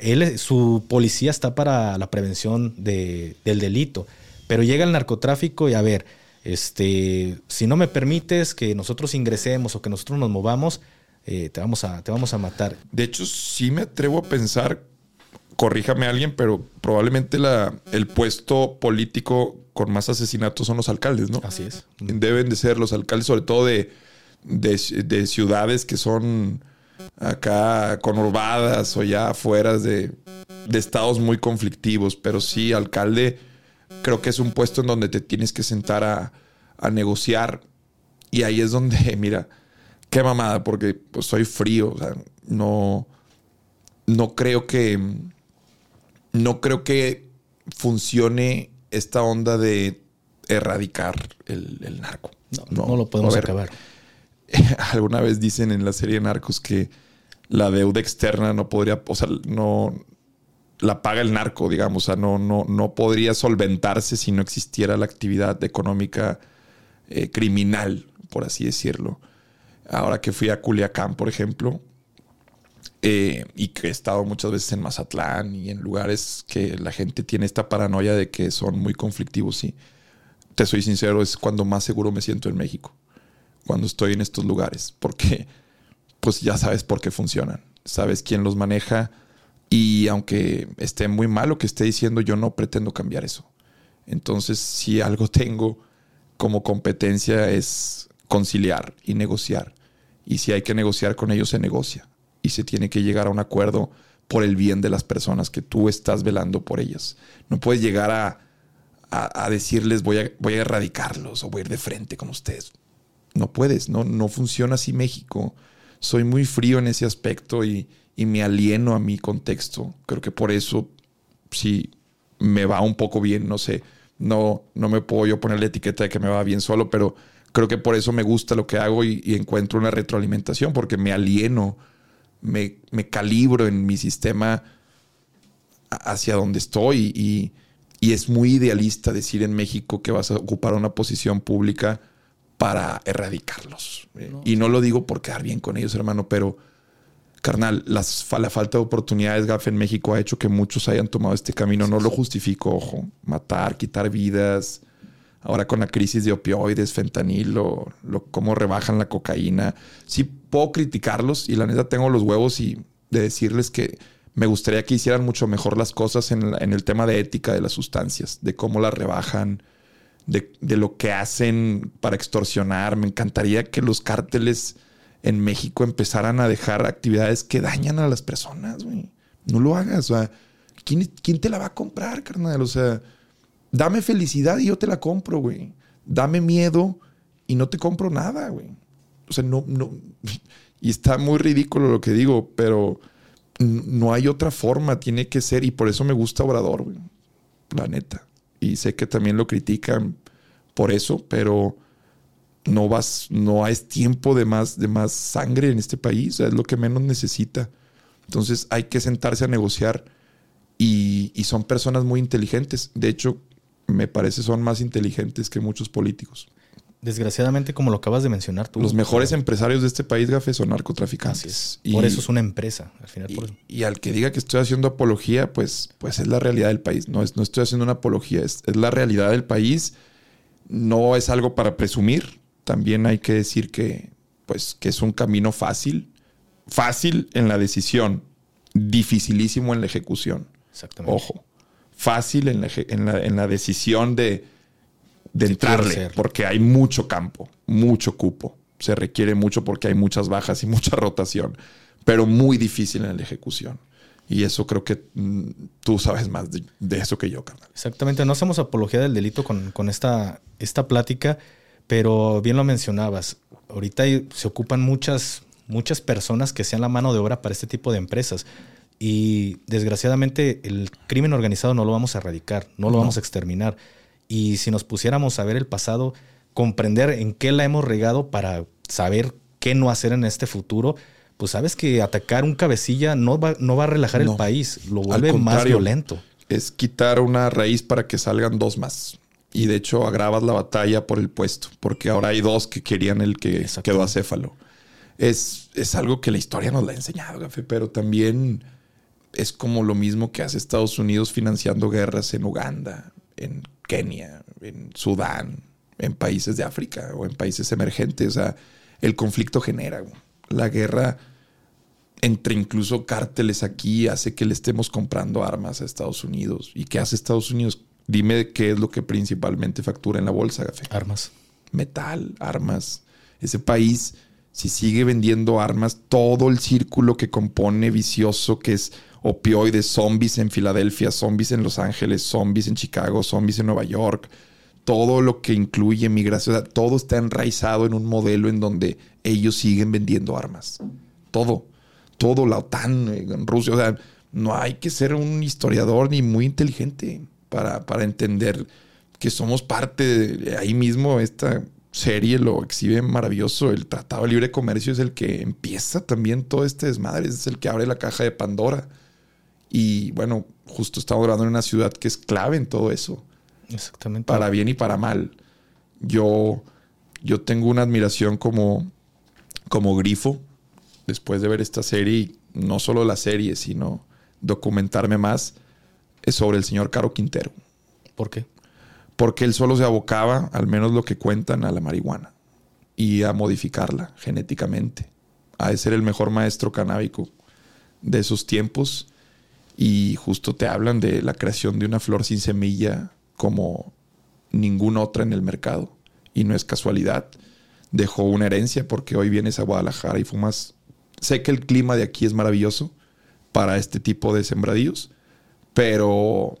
Él, su policía está para la prevención de, del delito. Pero llega el narcotráfico y a ver, este, si no me permites que nosotros ingresemos o que nosotros nos movamos, eh, te, vamos a, te vamos a matar. De hecho, sí me atrevo a pensar, corríjame alguien, pero probablemente la, el puesto político con más asesinatos son los alcaldes, ¿no? Así es. Deben de ser los alcaldes, sobre todo de, de, ciudades que son acá conurbadas o ya afuera de, de estados muy conflictivos, pero sí, alcalde creo que es un puesto en donde te tienes que sentar a, negociar. Y ahí es donde, mira, qué mamada, porque pues, soy frío. O sea, no, no creo que. No creo que funcione esta onda de erradicar el, narco. No, no, lo podemos acabar. Alguna vez dicen en la serie Narcos que la deuda externa no podría, o sea, no, la paga el narco, digamos. O sea, no, no, no podría solventarse si no existiera la actividad económica eh, criminal, por así decirlo. Ahora que fui a Culiacán, por ejemplo, eh, y que he estado muchas veces en Mazatlán y en lugares que la gente tiene esta paranoia de que son muy conflictivos, sí. te soy sincero, es cuando más seguro me siento en México. Cuando estoy en estos lugares. Porque pues ya sabes por qué funcionan. Sabes quién los maneja. Y aunque esté muy mal lo que esté diciendo, yo no pretendo cambiar eso. Entonces, si algo tengo como competencia es conciliar y negociar. Y si hay que negociar con ellos, se negocia. Y se tiene que llegar a un acuerdo por el bien de las personas que tú estás velando por ellas. No puedes llegar a, a, decirles voy a, voy a erradicarlos o voy a ir de frente con ustedes. No puedes, no, no funciona así México. Soy muy frío en ese aspecto y, y me alieno a mi contexto. Creo que por eso sí me va un poco bien, no sé no, no me puedo yo poner la etiqueta de que me va bien solo, pero creo que por eso me gusta lo que hago y, encuentro una retroalimentación, porque me alieno, me, me, calibro en mi sistema hacia donde estoy y, y, es muy idealista decir en México que vas a ocupar una posición pública para erradicarlos. Y no lo digo por quedar bien con ellos, hermano, pero carnal, las, la falta de oportunidades, GAF, en México ha hecho que muchos hayan tomado este camino. No lo justifico, ojo. Matar, quitar vidas. Ahora con la crisis de opioides, fentanilo, lo, cómo rebajan la cocaína. Sí puedo criticarlos y la neta tengo los huevos y de decirles que me gustaría que hicieran mucho mejor las cosas en, el tema de ética de las sustancias, de cómo las rebajan, de, de lo que hacen para extorsionar. Me encantaría que los cárteles en México empezaran a dejar actividades que dañan a las personas, güey. No lo hagas. O sea, ¿quién, ¿quién, te la va a comprar, carnal? O sea, dame felicidad y yo te la compro, güey. Dame miedo y no te compro nada, güey. O sea, no, no. Y está muy ridículo lo que digo, pero no hay otra forma. Tiene que ser, y por eso me gusta Obrador, güey. La neta. Y sé que también lo critican por eso, pero no vas, no hay tiempo de más, de más sangre en este país, es lo que menos necesita. Entonces hay que sentarse a negociar y, son personas muy inteligentes. De hecho, me parece son más inteligentes que muchos políticos. Desgraciadamente, como lo acabas de mencionar tú. Los mejores empresarios de este país, Gafe, son narcotraficantes. por eso es una empresa, al final. Y, al que diga que estoy haciendo apología, pues, pues es la realidad del país. No, es, no estoy haciendo una apología, es, es la realidad del país. No es algo para presumir, también hay que decir que, pues, que es un camino fácil. Fácil en la decisión, dificilísimo en la ejecución. Exactamente. Ojo, fácil en la, en la, decisión de, de entrarle, porque hay mucho campo, mucho cupo. Se requiere mucho porque hay muchas bajas y mucha rotación, pero muy difícil en la ejecución. Y eso creo que mm, tú sabes más de, eso que yo, carnal. Exactamente. No hacemos apología del delito con, con esta, esta plática. Pero bien lo mencionabas, ahorita se ocupan muchas, muchas personas que sean la mano de obra para este tipo de empresas. Y desgraciadamente el crimen organizado no lo vamos a erradicar, no lo vamos a exterminar. Y si nos pusiéramos a ver el pasado, comprender en qué la hemos regado para saber qué no hacer en este futuro, pues sabes que atacar un cabecilla no va, no va a relajar el país, lo vuelve más violento. Es quitar una raíz para que salgan dos más y de hecho agravas la batalla por el puesto, porque ahora hay dos que querían el que quedó acéfalo. Es, es algo que la historia nos la ha enseñado, Gafe, pero también es como lo mismo que hace Estados Unidos financiando guerras en Uganda, en Kenia, en Sudán, en países de África o en países emergentes. O sea, el conflicto genera. La guerra entre incluso cárteles aquí hace que le estemos comprando armas a Estados Unidos. ¿Y qué hace Estados Unidos? Dime qué es lo que principalmente factura en la bolsa, Gafe. Armas. Metal, armas. Ese país, si sigue vendiendo armas, todo el círculo que compone vicioso, que es opioides, zombies en Filadelfia, zombies en Los Ángeles, zombies en Chicago, zombies en Nueva York, todo lo que incluye migración, todo está enraizado en un modelo en donde ellos siguen vendiendo armas. Todo, todo, la OTAN, en Rusia, o sea, no hay que ser un historiador ni muy inteligente para, para entender que somos parte de ahí mismo. Esta serie lo exhibe maravilloso. El Tratado de Libre Comercio es el que empieza también todo este desmadre, es el que abre la caja de Pandora. Y bueno, justo estamos hablando en una ciudad que es clave en todo eso. Exactamente. Para bien y para mal. Yo, yo tengo una admiración como, como grifo después de ver esta serie, no solo la serie, sino documentarme más es sobre el señor Caro Quintero. ¿Por qué? porque él solo se abocaba, al menos lo que cuentan, a la marihuana y a modificarla genéticamente, a ser el mejor maestro canábico de esos tiempos. Y justo te hablan de la creación de una flor sin semilla como ninguna otra en el mercado. Y no es casualidad. Dejó una herencia porque hoy vienes a Guadalajara y fumas. Sé que el clima de aquí es maravilloso para este tipo de sembradíos, pero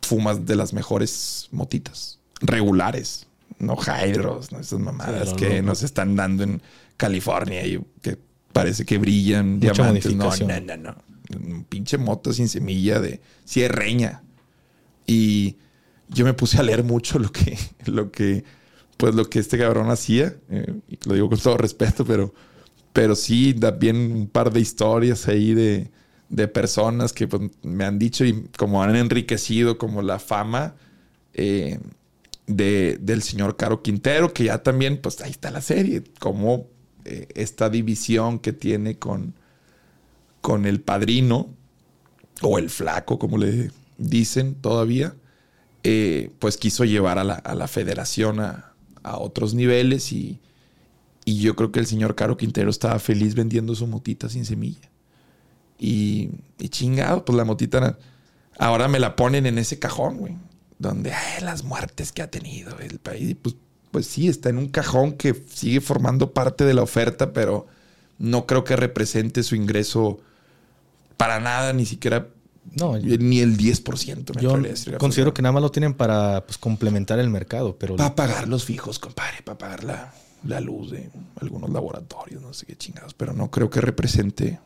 fumas de las mejores motitas, regulares, no hydros, no esas mamadas que nos están dando en California y que parece que brillan diamantes. No, no, no, no. Un pinche moto sin semilla de cierreña. Y yo me puse a leer mucho lo que, lo que, pues lo que este cabrón hacía. Eh, lo digo con todo respeto, pero, pero sí da bien un par de historias ahí de, de personas que pues, me han dicho y como han enriquecido como la fama eh, de, del señor Caro Quintero, que ya también, pues ahí está la serie, como eh, esta división que tiene con, con el padrino o el flaco, como le dicen todavía, eh, pues quiso llevar a la, a la federación a, a, otros niveles y, y yo creo que el señor Caro Quintero estaba feliz vendiendo su motita sin semilla. Y, chingado, pues la motita ahora me la ponen en ese cajón, güey. Donde hay las muertes que ha tenido el país. Pues, pues sí, está en un cajón que sigue formando parte de la oferta, pero no creo que represente su ingreso para nada, ni siquiera no, ni el 10%. Me yo considero que nada más lo tienen para pues, complementar el mercado, pero... Para pagar los fijos, compadre, para pagar la, la luz de algunos laboratorios, no sé qué chingados, pero no creo que represente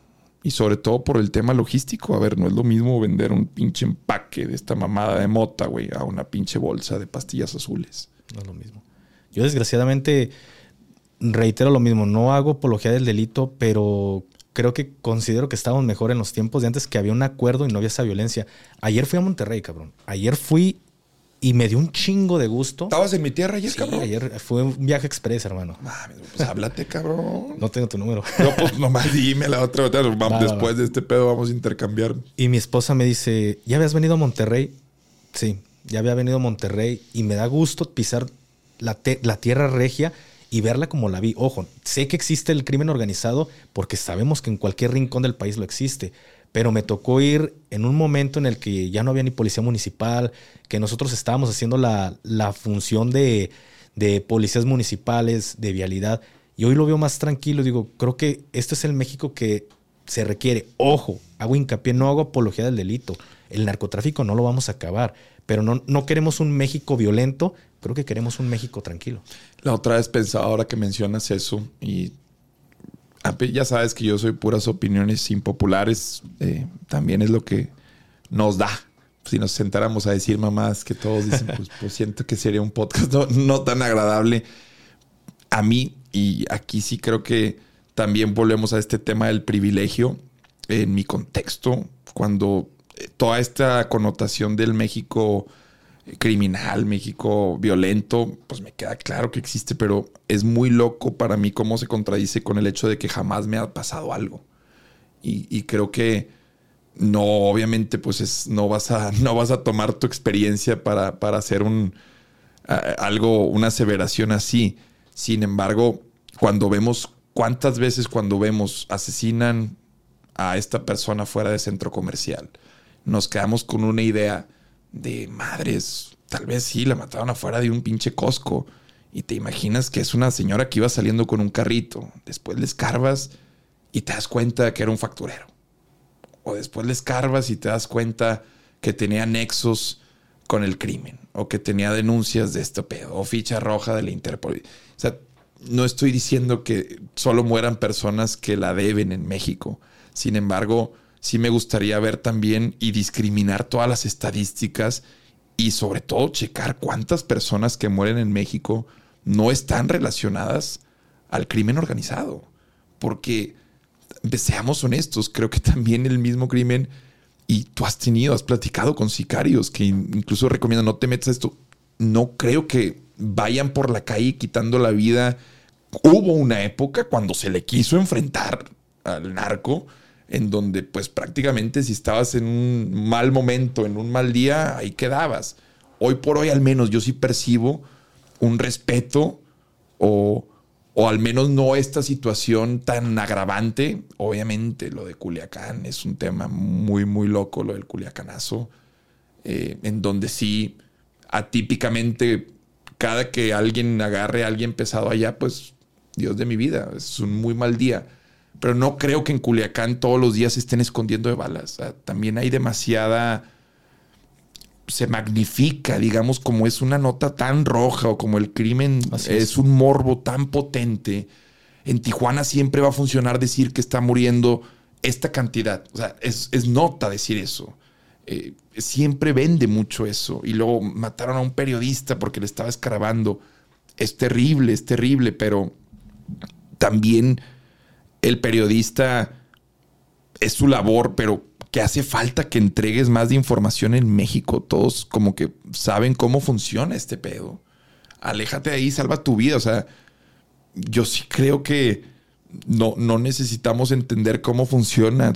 y sobre todo por el tema logístico. A ver, no es lo mismo vender un pinche empaque de esta mamada de mota, güey, a una pinche bolsa de pastillas azules. No es lo mismo. Yo desgraciadamente reitero lo mismo, no hago apología del delito, pero creo que considero que estábamos mejor en los tiempos de antes que había un acuerdo y no había esa violencia. Ayer fui a Monterrey, cabrón. Ayer fui y me dio un chingo de gusto. ¿Estabas en mi tierra ayer, cabrón? ayer fue un viaje express, hermano. pues háblate, cabrón. No tengo tu número. No, pues nomás dime la otra. después de este pedo vamos a intercambiar. Y mi esposa me dice, ¿ya habías venido a Monterrey? Sí, ya había venido a Monterrey y me da gusto pisar la, la tierra regia y verla como la vi. Ojo, sé que existe el crimen organizado porque sabemos que en cualquier rincón del país lo existe, pero me tocó ir en un momento en el que ya no había ni policía municipal, que nosotros estábamos haciendo la, función de, policías municipales, de vialidad, y hoy lo veo más tranquilo, digo, creo que este es el México que se requiere. Ojo, hago hincapié, no hago apología del delito, el narcotráfico no lo vamos a acabar, pero no, no queremos un México violento, creo que queremos un México tranquilo. La otra vez pensaba ahora que mencionas eso y ya sabes que yo soy puras opiniones impopulares, eh, también es lo que nos da. Si nos sentáramos a decir mamás que todos dicen, pues, pues siento que sería un podcast no, tan agradable a mí. Y aquí sí creo que también volvemos a este tema del privilegio en mi contexto, cuando eh, toda esta connotación del México criminal, México violento, pues me queda claro que existe, pero es muy loco para mí cómo se contradice con el hecho de que jamás me ha pasado algo. Y, creo que no, obviamente, pues es, no, vas a, no vas a tomar tu experiencia para, para hacer un, algo, una aseveración así. Sin embargo, cuando vemos, cuántas veces cuando vemos asesinan a esta persona fuera de centro comercial, nos quedamos con una idea de madres, tal vez sí, la mataron afuera de un pinche Costco. Y te imaginas que es una señora que iba saliendo con un carrito. Después le escarbas y te das cuenta que era un facturero. O después le escarbas y te das cuenta que tenía nexos con el crimen. O que tenía denuncias de este pedo. O ficha roja de la Interpol. O sea, no estoy diciendo que solo mueran personas que la deben en México. Sin embargo, sí me gustaría ver también y discriminar todas las estadísticas y sobre todo checar cuántas personas que mueren en México no están relacionadas al crimen organizado. Porque, seamos honestos, creo que también el mismo crimen, y tú has tenido, has platicado con sicarios que incluso recomiendan no te metas esto, no creo que vayan por la calle quitando la vida. Hubo una época cuando se le quiso enfrentar al narco, en donde pues prácticamente si estabas en un mal momento, en un mal día, ahí quedabas. hoy por hoy al menos yo sí percibo un respeto o, o al menos no esta situación tan agravante. Obviamente lo de Culiacán es un tema muy, muy loco, lo del Culiacanazo, eh, en donde sí, atípicamente, cada que alguien agarre a alguien pesado allá, pues Dios de mi vida, es un muy mal día. Pero no creo que en Culiacán todos los días estén escondiendo de balas. también hay demasiada se magnifica, digamos, como es una nota tan roja o como el crimen es. un morbo tan potente. En Tijuana siempre va a funcionar decir que está muriendo esta cantidad. O sea, es, nota decir eso. Eh, siempre vende mucho eso. Y luego mataron a un periodista porque le estaba escarabando. Es terrible, es terrible, pero también el periodista es su labor, pero que hace falta que entregues más de información en México. Todos como que saben cómo funciona este pedo. Aléjate de ahí, salva tu vida. O sea, yo sí creo que no, no necesitamos entender cómo funciona.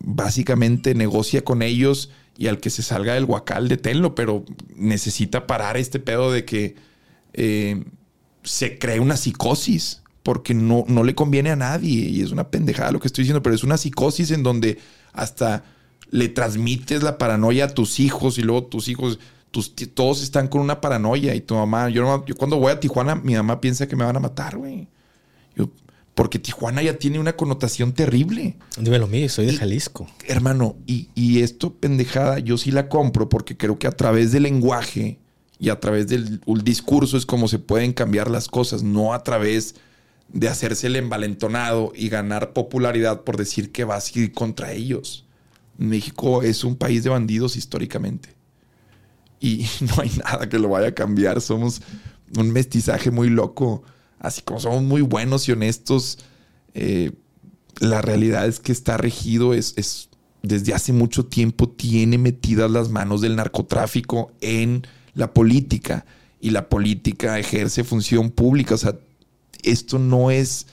básicamente negocia con ellos y al que se salga del guacal, deténlo, pero necesita parar este pedo de que eh, se cree una psicosis porque no, no le conviene a nadie y es una pendejada lo que estoy diciendo, pero es una psicosis en donde hasta le transmites la paranoia a tus hijos y luego tus hijos, tus, todos están con una paranoia y tu mamá, yo, yo cuando voy a Tijuana, mi mamá piensa que me van a matar, güey. porque Tijuana ya tiene una connotación terrible. Dímelo mío, soy de Jalisco. Hermano, y, y esto pendejada yo sí la compro porque creo que a través del lenguaje y a través del discurso es como se pueden cambiar las cosas, no a través de hacerse el envalentonado y ganar popularidad por decir que vas a ir contra ellos. México es un país de bandidos históricamente. Y no hay nada que lo vaya a cambiar. Somos un mestizaje muy loco. Así como somos muy buenos y honestos, eh, la realidad es que está regido, es, es, desde hace mucho tiempo tiene metidas las manos del narcotráfico en la política. Y la política ejerce función pública. O sea, esto no es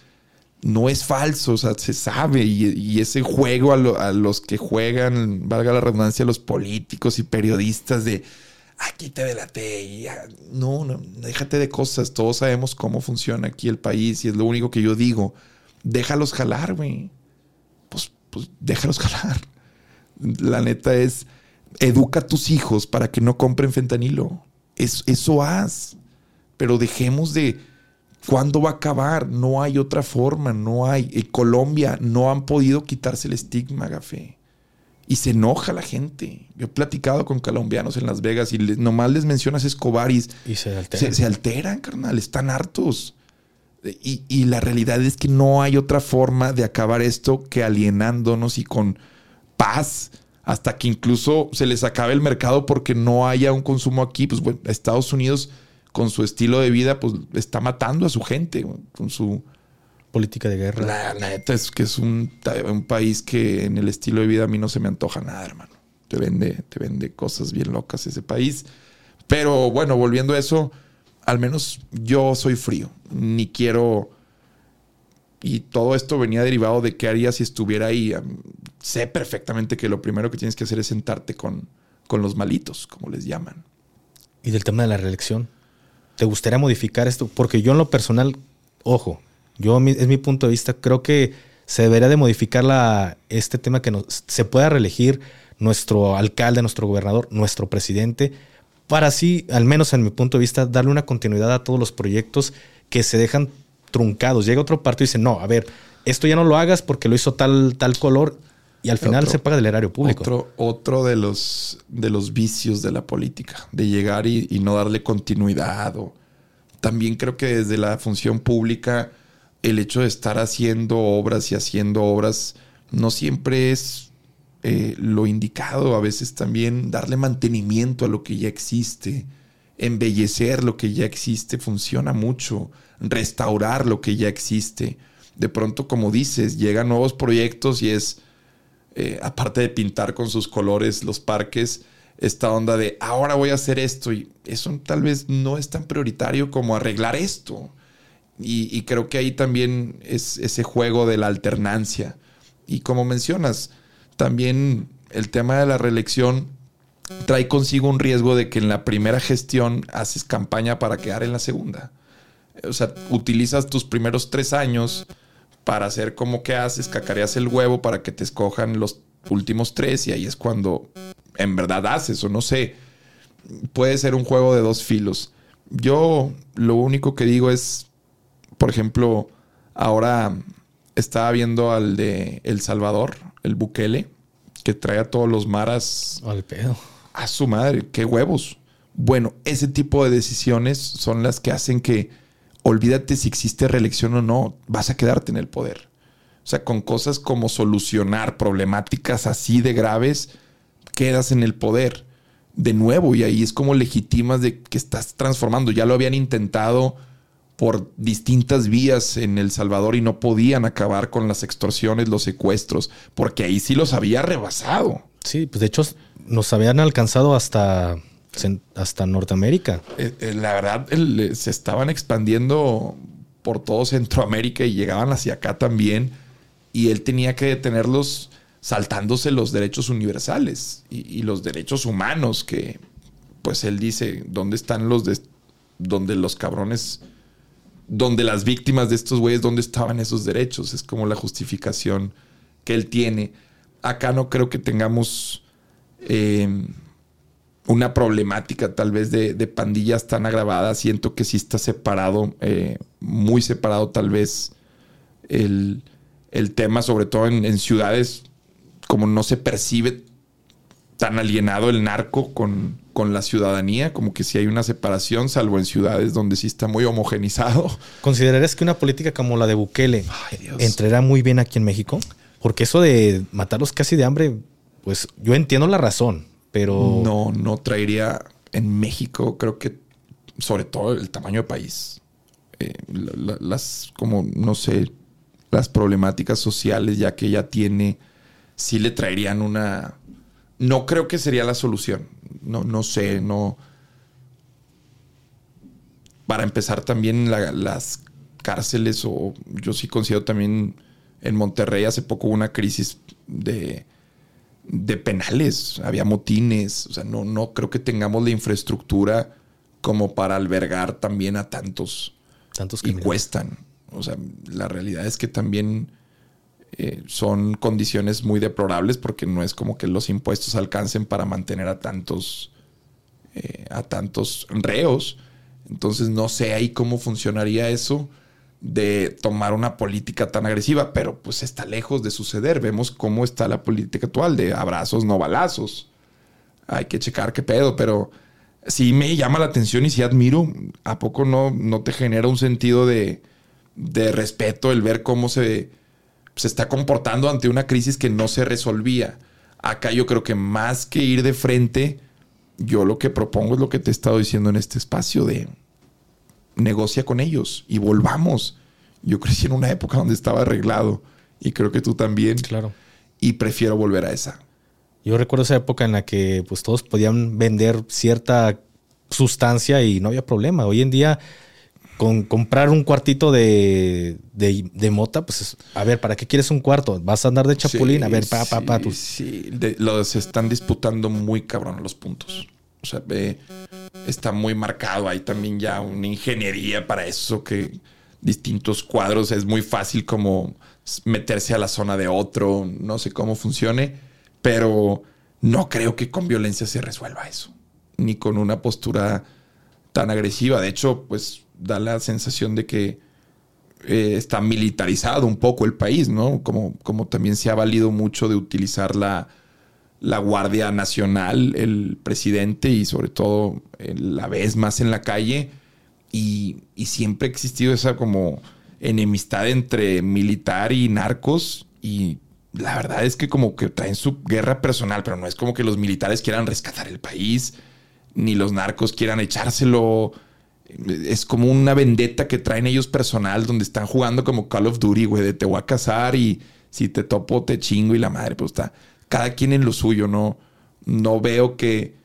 no es falso, o sea, se sabe. Y, ese juego a, los que juegan, valga la redundancia, los políticos y periodistas de aquí te delaté. Y no, no, déjate de cosas. Todos sabemos cómo funciona aquí el país y es lo único que yo digo. Déjalos jalar, güey. Pues, pues déjalos jalar. La neta es, educa a tus hijos para que no compren fentanilo. Es, eso haz. Pero dejemos de ¿Cuándo va a acabar? No hay otra forma, no hay. En Colombia no han podido quitarse el estigma, Gafé. Y se enoja la gente. Yo he platicado con colombianos en Las Vegas y nomás les mencionas Escobar y, se, alteran. Se, alteran, carnal. Están hartos. Y, y, la realidad es que no hay otra forma de acabar esto que alienándonos y con paz hasta que incluso se les acabe el mercado porque no haya un consumo aquí. Pues bueno, Estados Unidos con su estilo de vida, pues está matando a su gente, con su política de guerra. La, neta es que es un, país que en el estilo de vida a mí no se me antoja nada, hermano. Te vende, te vende cosas bien locas ese país. Pero bueno, volviendo a eso, al menos yo soy frío. Ni quiero. Y todo esto venía derivado de qué haría si estuviera ahí. Sé perfectamente que lo primero que tienes que hacer es sentarte con, con los malitos, como les llaman. ¿Y del tema de la reelección? ¿Te gustaría modificar esto? Porque yo en lo personal, ojo, yo es mi punto de vista, creo que se debería de modificar la, este tema que se pueda reelegir nuestro alcalde, nuestro gobernador, nuestro presidente, para así, al menos en mi punto de vista, darle una continuidad a todos los proyectos que se dejan truncados. Llega otro partido y dice, no, a ver, esto ya no lo hagas porque lo hizo tal, tal color y al final se paga del erario público. Otro, otro de, los, de los vicios de la política, de llegar y, no darle continuidad. O, también creo que desde la función pública el hecho de estar haciendo obras y haciendo obras no siempre es eh, lo indicado. A veces también darle mantenimiento a lo que ya existe, embellecer lo que ya existe funciona mucho, restaurar lo que ya existe. De pronto, como dices, llegan nuevos proyectos y es eh, aparte de pintar con sus colores los parques, esta onda de ahora voy a hacer esto y eso tal vez no es tan prioritario como arreglar esto. Y, creo que ahí también es ese juego de la alternancia. Y como mencionas, también el tema de la reelección trae consigo un riesgo de que en la primera gestión haces campaña para quedar en la segunda. O sea, utilizas tus primeros tres años para hacer como que haces, cacareas el huevo para que te escojan los últimos tres y ahí es cuando en verdad haces o no sé. Puede ser un juego de dos filos. Yo lo único que digo es, por ejemplo, ahora estaba viendo al de El Salvador, el Bukele, que trae a todos los maras. Al pedo. A su madre, qué huevos. Bueno, ese tipo de decisiones son las que hacen que olvídate si existe reelección o no, vas a quedarte en el poder. O sea, con cosas como solucionar problemáticas así de graves, quedas en el poder de nuevo y ahí es como legitimas de que estás transformando. Ya lo habían intentado por distintas vías en El Salvador y no podían acabar con las extorsiones, los secuestros, porque ahí sí los había rebasado. Sí, pues de hecho nos habían alcanzado hasta hasta Norteamérica. Eh, eh, la verdad, se estaban expandiendo por todo Centroamérica y llegaban hacia acá también. Y él tenía que detenerlos saltándose los derechos universales y, los derechos humanos que, pues él dice, ¿dónde están los de, donde los cabrones, donde las víctimas de estos güeyes, dónde estaban esos derechos? Es como la justificación que él tiene. Acá no creo que tengamos eh, una problemática tal vez de, pandillas tan agravadas. Siento que sí está separado, eh, muy separado tal vez el, tema, sobre todo en, ciudades como no se percibe tan alienado el narco con, con la ciudadanía, como que sí hay una separación, salvo en ciudades donde sí está muy homogenizado. ¿Considerarías que una política como la de Bukele entrará muy bien aquí en México? Porque eso de matarlos casi de hambre, pues yo entiendo la razón pero... No, no traería en México, creo que sobre todo el tamaño de país. Eh, las, como, no sé, las problemáticas sociales ya que ella tiene, sí le traerían una... No creo que sería la solución. No, no sé, no... Para empezar también las cárceles, o yo sí considero también en Monterrey hace poco una crisis de de penales, había motines, o sea, no, no creo que tengamos la infraestructura como para albergar también a tantos. Tantos que cuestan. O sea, la realidad es que también eh, son condiciones muy deplorables porque no es como que los impuestos alcancen para mantener a tantos, eh, a tantos reos. Entonces no sé ahí cómo funcionaría eso de tomar una política tan agresiva, pero pues está lejos de suceder. Vemos cómo está la política actual de abrazos, no balazos. Hay que checar qué pedo, pero sí me llama la atención y sí admiro. ¿A poco no, no te genera un sentido de, de respeto el ver cómo se, se está comportando ante una crisis que no se resolvía? Acá yo creo que más que ir de frente, yo lo que propongo es lo que te he estado diciendo en este espacio de negocia con ellos y volvamos. Yo crecí en una época donde estaba arreglado y creo que tú también. Claro. Y prefiero volver a esa. Yo recuerdo esa época en la que pues todos podían vender cierta sustancia y no había problema. Hoy en día con comprar un cuartito de, de, mota, pues a ver, ¿para qué quieres un cuarto? ¿Vas a andar de chapulín? a ver, pa, pa, pa. Sí, los están disputando muy cabrón los puntos. O sea, está muy marcado. Hay también ya una ingeniería para eso que distintos cuadros es muy fácil como meterse a la zona de otro. No sé cómo funcione, pero no creo que con violencia se resuelva eso. Ni con una postura tan agresiva. De hecho, pues da la sensación de que eh, está militarizado un poco el país, ¿no? Como, como también se ha valido mucho de utilizar la, la Guardia Nacional, el presidente y sobre todo eh, la vez más en la calle. Y, siempre ha existido esa como enemistad entre militar y narcos. Y la verdad es que como que traen su guerra personal, pero no es como que los militares quieran rescatar el país, ni los narcos quieran echárselo. Es como una vendetta que traen ellos personal, donde están jugando como Call of Duty, güey, de te voy a casar y si te topo te chingo y la madre, pues está cada quien en lo suyo, no, no veo que,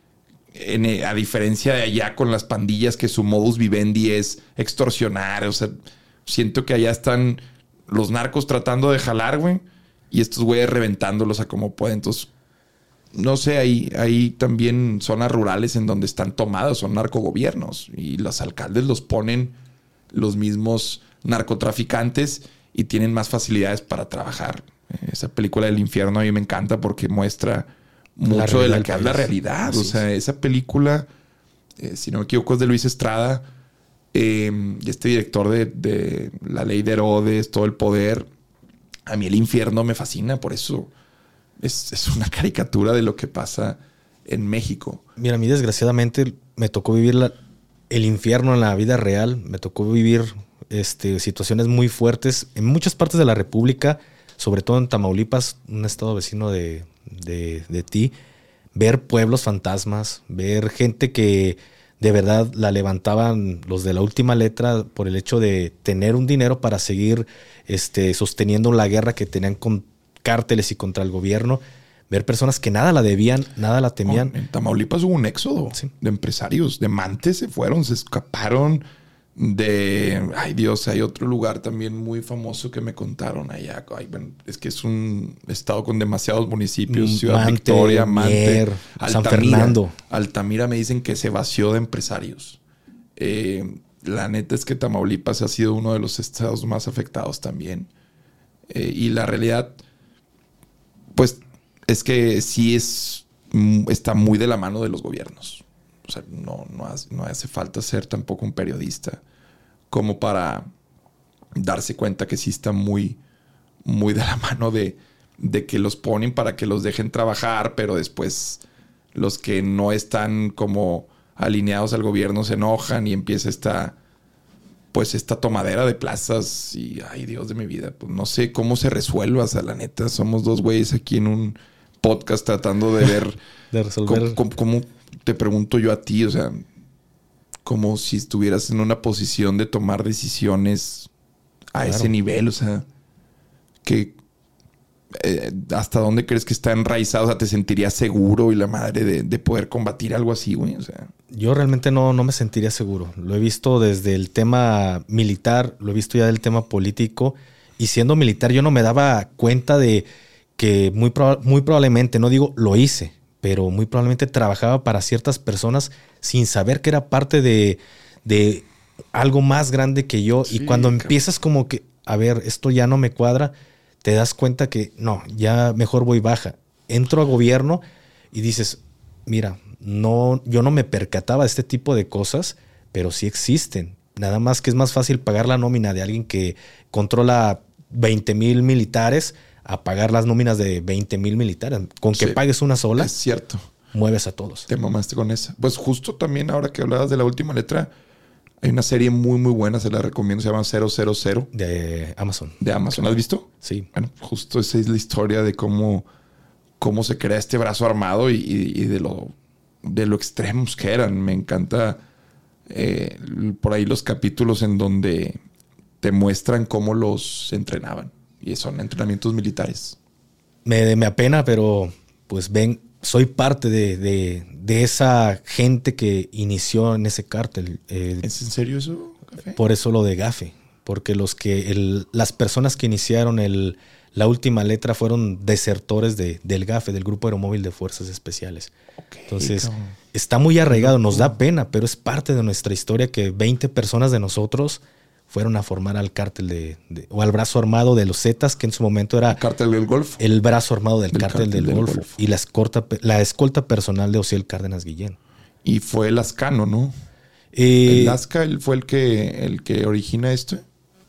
eh, a diferencia de allá con las pandillas, que su modus vivendi es extorsionar, o sea, siento que allá están los narcos tratando de jalar, güey, y estos güeyes reventándolos a como pueden. Entonces, no sé, hay, hay también zonas rurales en donde están tomadas, son narcogobiernos y los alcaldes los ponen los mismos narcotraficantes y tienen más facilidades para trabajar. Esa película del infierno a mí me encanta porque muestra mucho de la que es la realidad. o sea, esa película, eh, si no me equivoco, es de Luis Estrada. Eh, este director de, de, La Ley de Herodes, todo el poder. A mí el infierno me fascina, por eso es, una caricatura de lo que pasa en México. Mira, a mí desgraciadamente me tocó vivir el infierno en la vida real, me tocó vivir este, situaciones muy fuertes en muchas partes de la República, sobre todo en Tamaulipas, un estado vecino de, de ti, ver pueblos fantasmas, ver gente que de verdad la levantaban los de la última letra por el hecho de tener un dinero para seguir este, sosteniendo la guerra que tenían con cárteles y contra el gobierno, ver personas que nada la debían, nada la temían. en Tamaulipas hubo un éxodo de empresarios, de mantes se fueron, se escaparon de, ay Dios, hay otro lugar también muy famoso que me contaron allá. es que es un estado con demasiados municipios, mm, Ciudad Victoria, Mante, San Fernando. Altamira me dicen que se vació de empresarios. Eh, la neta es que Tamaulipas ha sido uno de los estados más afectados también. Eh, y la realidad, pues es que sí es, mm, está muy de la mano de los gobiernos. O sea, no, no, hace, falta ser tampoco un periodista como para darse cuenta que sí está muy, muy de la mano de, de que los ponen para que los dejen trabajar, pero después los que no están como alineados al gobierno se enojan y empieza esta pues esta tomadera de plazas y ay Dios de mi vida, pues no sé cómo se resuelva, o sea, la neta, somos dos güeyes aquí en un podcast tratando de ver de resolver cómo, te pregunto yo a ti, o sea, como si estuvieras en una posición de tomar decisiones a ese nivel, o sea, que eh, hasta dónde crees que está enraizado, o sea, te sentirías seguro y la madre de, de poder combatir algo así, güey, o sea. Yo realmente no, no me sentiría seguro. Lo he visto desde el tema militar, lo he visto ya del tema político. Y siendo militar, yo no me daba cuenta de que muy, muy probablemente, no digo lo hice, pero muy probablemente trabajaba para ciertas personas sin saber que era parte de, de algo más grande que yo. y cuando empiezas como que, a ver, esto ya no me cuadra, te das cuenta que no, ya mejor voy baja. Entro a gobierno y dices, mira, no, yo no me percataba de este tipo de cosas, pero sí existen. Nada más que es más fácil pagar la nómina de alguien que controla 20 mil militares a pagar las nóminas de 20 mil militares. Con que pagues una sola. Es cierto. Mueves a todos. Te mamaste con esa. Pues justo también ahora que hablabas de la última letra, hay una serie muy, muy buena, se la recomiendo, se llama 000. De Amazon. De Amazon. ¿La has visto? Sí. Bueno, justo esa es la historia de cómo, cómo se crea este brazo armado y de lo de lo extremos que eran. Me encanta eh, por ahí los capítulos en donde te muestran cómo los entrenaban. Y son entrenamientos militares. Me, me apena, pero pues ven, soy parte de, de, esa gente que inició en ese cártel. ¿Es en serio eso, Por eso lo de Gafe. Porque los que las personas que iniciaron el, la última letra fueron desertores de, del GAFE, del Grupo Aeromóvil de Fuerzas Especiales. Entonces, está muy arraigado, nos da pena, pero es parte de nuestra historia que 20 personas de nosotros fueron a formar al cártel de, o al brazo armado de los Zetas, que en su momento era... ¿El cártel del Golfo? El brazo armado del, cártel, del, Golfo. Y la escolta, la escolta personal de Ociel Cárdenas Guillén. Y fue el Ascano, ¿no? Eh, ¿El Asca fue el que, el que origina esto?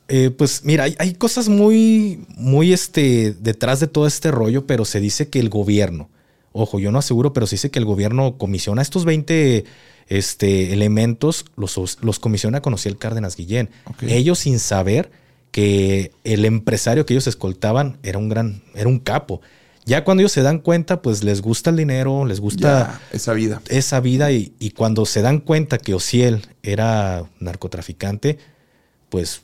Eh, pues mira, hay, cosas muy, muy este, detrás de todo este rollo, pero se dice que el gobierno, ojo, yo no aseguro, pero se dice que el gobierno comisiona estos 20 este, elementos, los, los comisiona con el Cárdenas Guillén. Ellos sin saber que el empresario que ellos escoltaban era un gran, era un capo. Ya cuando ellos se dan cuenta, pues les gusta el dinero, les gusta esa vida. Esa vida y, y, cuando se dan cuenta que Ociel era narcotraficante, pues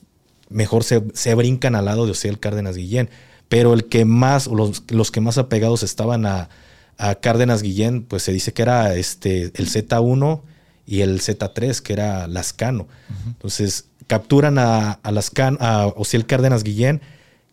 mejor se, brincan al lado de Ociel Cárdenas Guillén. Pero el que más, los, los que más apegados estaban a, Cárdenas Guillén, pues se dice que era este, el Z1 y el Z3, que era Lascano. Entonces capturan a, a, Lascano, a Ociel Cárdenas Guillén,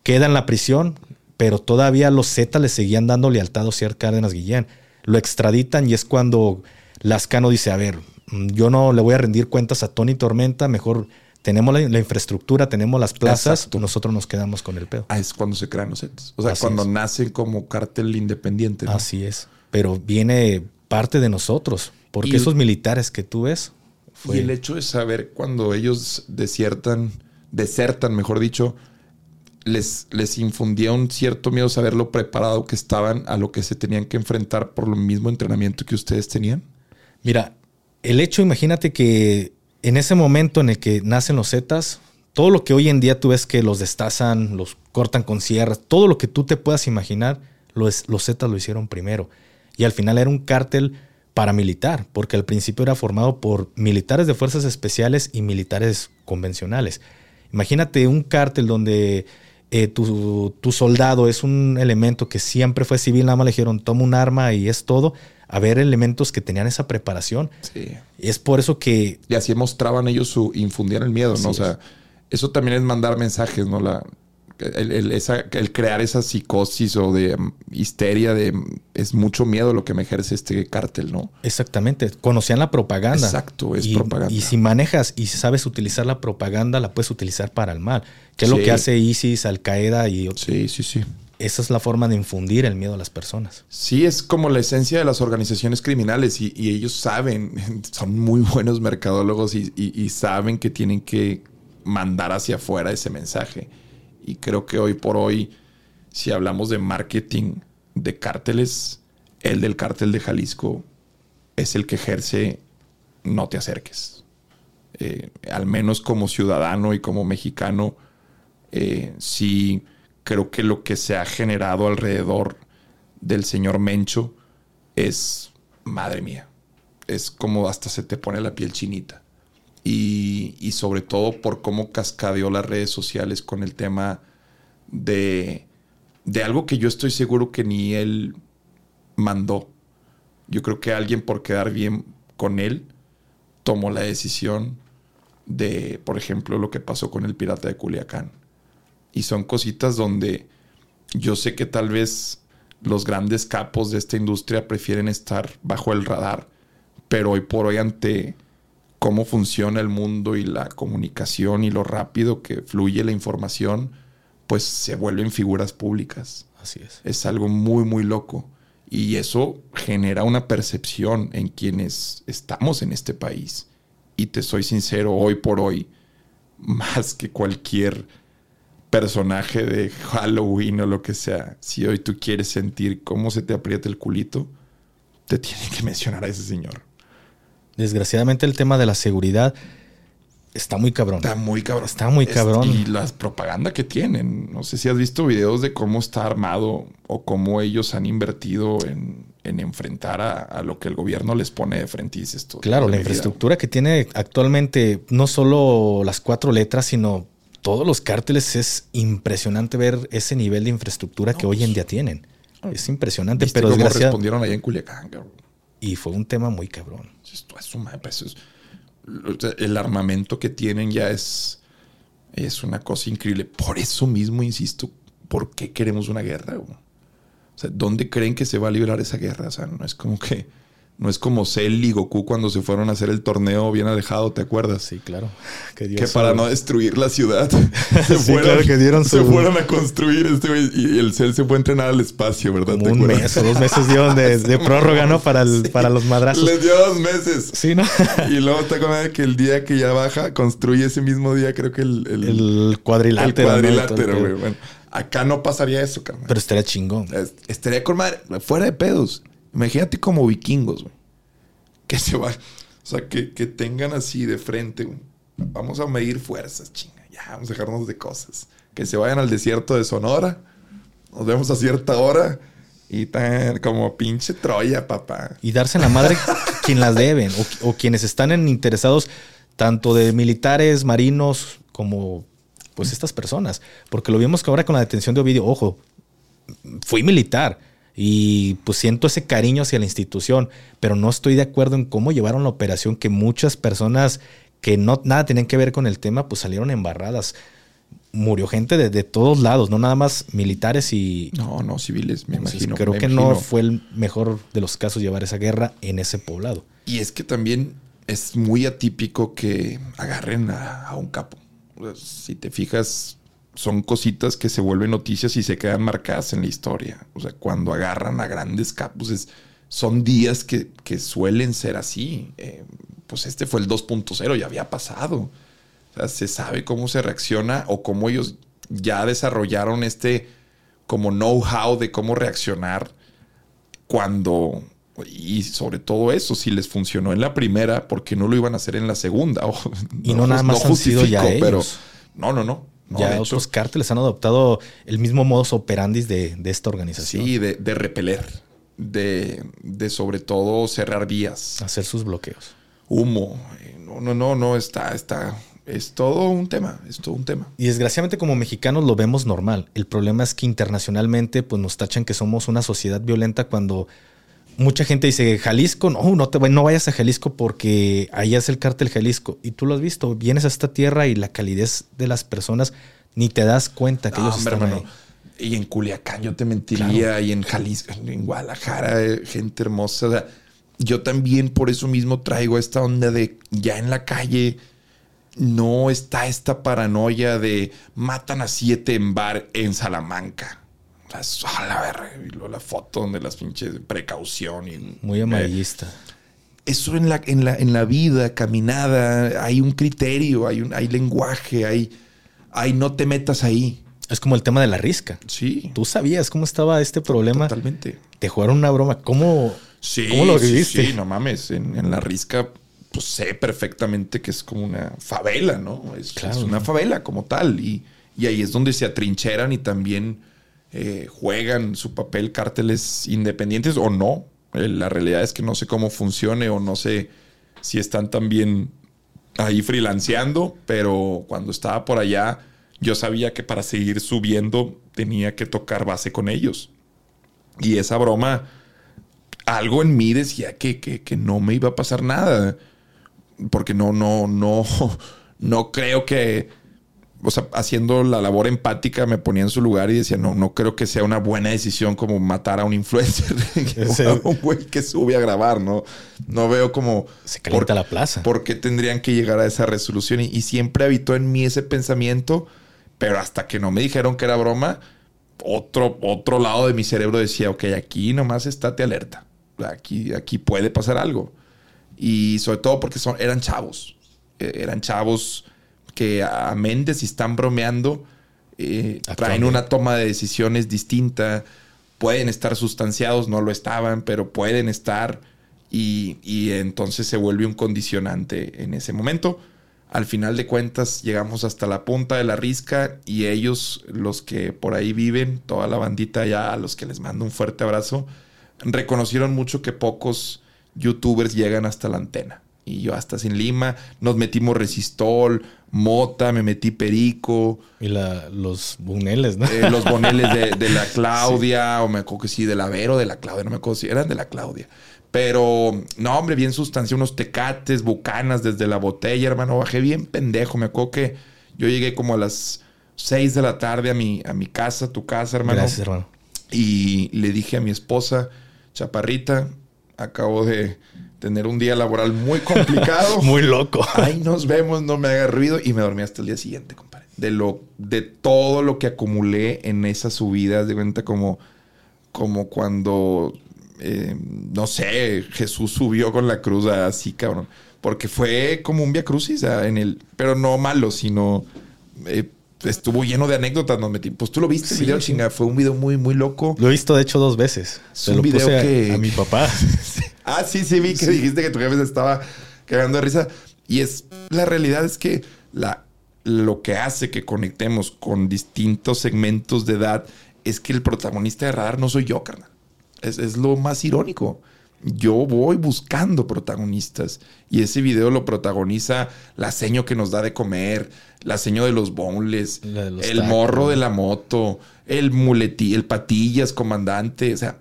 queda en la prisión, pero todavía los Z le seguían dando lealtad a Ociel Cárdenas Guillén. lo extraditan y es cuando Lascano dice, a ver, mm, yo no le voy a rendir cuentas a Tony Tormenta, mejor tenemos la, infraestructura, tenemos las plazas, nosotros nos quedamos con el pedo. Ah, es cuando se crean los Zetas. O sea, cuando nace como cártel independiente. Así es. Pero viene parte de nosotros, porque esos militares que tú ves... Y el hecho de saber cuando ellos desiertan, desertan, mejor dicho, les, les infundía un cierto miedo saber lo preparado que estaban a lo que se tenían que enfrentar por lo mismo entrenamiento que ustedes tenían. Mira, el hecho, imagínate que en ese momento en el que nacen los Zetas, todo lo que hoy en día tú ves que los destazan, los cortan con sierras, todo lo que tú te puedas imaginar, los, los Zetas lo hicieron primero. Y al final era un cártel paramilitar, porque al principio era formado por militares de fuerzas especiales y militares convencionales. Imagínate un cártel donde eh, tu, tu, soldado es un elemento que siempre fue civil, nada más le dijeron toma un arma y es todo haber elementos que tenían esa preparación. Sí. Es por eso que... Y así mostraban ellos su... infundían el miedo, ¿no? O sea, eso también es mandar mensajes, ¿no? La, el, crear esa psicosis o de mm, histeria de mm, es mucho miedo lo que me ejerce este cártel, ¿no? Exactamente. Conocían la propaganda. Exacto, es propaganda. Y si manejas y sabes utilizar la propaganda, la puedes utilizar para el mal. Que es lo que hace ISIS, Al Qaeda y Sí, sí, sí esa es la forma de infundir el miedo a las personas. Sí, es como la esencia de las organizaciones criminales y, ellos saben, son muy buenos mercadólogos y, saben que tienen que mandar hacia afuera ese mensaje. Y creo que hoy por hoy, si hablamos de marketing de cárteles, el del cártel de Jalisco es el que ejerce no te acerques. Eh, al menos como ciudadano y como mexicano, eh, si creo que lo que se ha generado alrededor del señor Mencho es, madre mía, es como hasta se te pone la piel chinita. Y, sobre todo por cómo cascadeó las redes sociales con el tema de, de algo que yo estoy seguro que ni él mandó. Yo creo que alguien por quedar bien con él tomó la decisión de, por ejemplo, lo que pasó con el pirata de Culiacán y son cositas donde yo sé que tal vez los grandes capos de esta industria prefieren estar bajo el radar, pero hoy por hoy ante cómo funciona el mundo y la comunicación y lo rápido que fluye la información, pues se vuelven figuras públicas. Así es. Es algo muy, muy loco. Y eso genera una percepción en quienes estamos en este país. Y te soy sincero, hoy por hoy, más que cualquier personaje de Halloween o lo que sea, si hoy tú quieres sentir cómo se te aprieta el culito, te tiene que mencionar a ese señor. Desgraciadamente el tema de la seguridad está muy cabrón. Está muy cabrón. Está muy cabrón. y la propaganda que tienen. No sé si has visto videos de cómo está armado o cómo ellos han invertido en, enfrentar a, lo que el gobierno les pone de frente y dices Claro, la infraestructura que tiene actualmente, no solo las cuatro letras, sino todos los cárteles es impresionante ver ese nivel de infraestructura que hoy en día tienen. Es impresionante, pero cómo respondieron allá en Culiacán, cabrón? Y fue un tema muy cabrón. Esto es pues, el armamento que tienen ya es, es una cosa increíble. Por eso mismo, insisto, ¿por qué queremos una guerra? O sea, ¿dónde creen que se va a librar esa guerra? O sea, no es como que no es como Cell y Goku cuando se fueron a hacer el torneo bien alejado, ¿te acuerdas? Sí, claro. Que, para no destruir la ciudad se, fueron, que dieron se fueron a construir este y el Cell se fue a entrenar al espacio, ¿verdad? un mes o dos meses dieron de, prórroga, ¿no? Para, el, para los madrazos. Les dio dos meses. Sí, ¿no? y luego te acuerdas que el día que ya baja, construye ese mismo día, creo que el... El, cuadrilátero. El cuadrilátero, güey. Bueno, acá no pasaría eso, carnal. Pero estaría chingón. Estaría con madre, fuera de pedos. Imagínate como vikingos, güey. Que se va. O sea, que, tengan así de frente. Vamos a medir fuerzas, chinga. Ya, vamos a dejarnos de cosas. Que se vayan al desierto de Sonora. Nos vemos a cierta hora. Y tan como pinche Troya, papá. Y darse la madre quien las deben. O, quienes están en interesados, tanto de militares, marinos, como pues estas personas. Porque lo vimos que ahora con la detención de Ovidio, ojo, fui militar y pues siento ese cariño hacia la institución, pero no estoy de acuerdo en cómo llevaron la operación que muchas personas que no nada tenían que ver con el tema pues salieron embarradas. murió gente de, todos lados, no nada más militares y... No, no, civiles, me imagino. Creo que no fue el mejor de los casos llevar esa guerra en ese poblado. Y es que también es muy atípico que agarren a, un capo. Si te fijas, son cositas que se vuelven noticias y se quedan marcadas en la historia. O sea, cuando agarran a grandes capos, son días que, suelen ser así. Eh, pues este fue el 2.0, ya había pasado. O sea, se sabe cómo se reacciona o cómo ellos ya desarrollaron este como know-how de cómo reaccionar cuando y sobre todo eso, si les funcionó en la primera, ¿por qué no lo iban a hacer en la segunda? y no, nada más han sido ya pero no, no, no. Ya otros cárteles han adoptado el mismo modus operandi de, de esta organización. Sí, de, de repeler, de, de, sobre todo cerrar vías. Hacer sus bloqueos. Humo. Eh, no, no, no, no, está, está, es todo un tema, es todo un tema. Y desgraciadamente como mexicanos lo vemos normal. El problema es que internacionalmente pues nos tachan que somos una sociedad violenta cuando mucha gente dice Jalisco, no, no, te, no vayas a Jalisco porque ahí es el cártel Jalisco. Y tú lo has visto, vienes a esta tierra y la calidez de las personas ni te das cuenta que ellos están ahí. Y en Culiacán yo te mentiría, y en Jalisco, en Guadalajara, gente hermosa. yo también por eso mismo traigo esta onda de ya en la calle no está esta paranoia de matan a siete en bar en Salamanca a la verga. Y la foto donde las pinches precaución. Y, Muy amarillista. eso en la, en, la, en la vida, caminada, hay un criterio, hay, un, hay lenguaje, hay, hay no te metas ahí. Es como el tema de la risca. Sí. ¿Tú sabías cómo estaba este problema? Totalmente. Te jugaron una broma. ¿Cómo, sí, ¿cómo lo viviste? Sí, no mames. En, la risca, pues sé perfectamente que es como una favela, ¿no? Es, es una favela como tal. Y, y ahí es donde se atrincheran y también eh, juegan su papel cárteles independientes o no. Eh, la realidad es que no sé cómo funcione o no sé si están también ahí freelanceando, pero cuando estaba por allá yo sabía que para seguir subiendo tenía que tocar base con ellos. Y esa broma, algo en mí decía que, que, que no me iba a pasar nada. Porque no, no, no, no creo que o sea, haciendo la labor empática, me ponía en su lugar y decía, no, no creo que sea una buena decisión como matar a un influencer, un güey que sube a grabar, ¿no? No veo como... Se calienta la plaza. ¿Por qué tendrían que llegar a esa resolución? Y, siempre habitó en mí ese pensamiento, pero hasta que no me dijeron que era broma, otro, otro lado de mi cerebro decía, ok, aquí nomás estate alerta. Aquí, aquí puede pasar algo. Y sobre todo porque son, eran chavos. E, eran chavos que a Méndez si están bromeando, eh, traen una toma de decisiones distinta, pueden estar sustanciados, no lo estaban, pero pueden estar y, y entonces se vuelve un condicionante en ese momento. Al final de cuentas llegamos hasta la punta de la risca y ellos, los que por ahí viven, toda la bandita ya, a los que les mando un fuerte abrazo, reconocieron mucho que pocos youtubers llegan hasta la antena. Y yo hasta sin Lima, nos metimos resistol, mota, me metí perico. Y la, los boneles, ¿no? Eh, los boneles de, la Claudia, o me acuerdo que sí, de la Vero, de la Claudia, no me acuerdo si eran de la Claudia. Pero, no, hombre, bien sustancia, unos tecates, bucanas desde la botella, hermano. Bajé bien pendejo. Me acuerdo que yo llegué como a las 6 de la tarde a mi, a mi casa, tu casa, hermano. Gracias, hermano. Y le dije a mi esposa, Chaparrita, acabo de tener un día laboral muy complicado. muy loco. Ahí nos vemos, no me haga ruido y me dormí hasta el día siguiente, compadre. De lo, de todo lo que acumulé en esas subidas, de cuenta como, como cuando, eh, no sé, Jesús subió con la cruz así, cabrón. Porque fue como un via crucis en el, pero no malo, sino eh, estuvo lleno de anécdotas. Nos metí. Pues tú lo viste, el video, chinga. Fue un video muy, muy loco. Lo he visto, de hecho, dos veces. Se lo video que... a, mi papá. ah, sí, sí, vi que dijiste que tu jefe se estaba cagando de risa. Y es la realidad es que la, lo que hace que conectemos con distintos segmentos de edad es que el protagonista de radar no soy yo, carnal. Es, es lo más irónico yo voy buscando protagonistas. Y ese video lo protagoniza la seño que nos da de comer, la seño de los bonles, el morro de la moto, el muletí, el patillas comandante, o sea,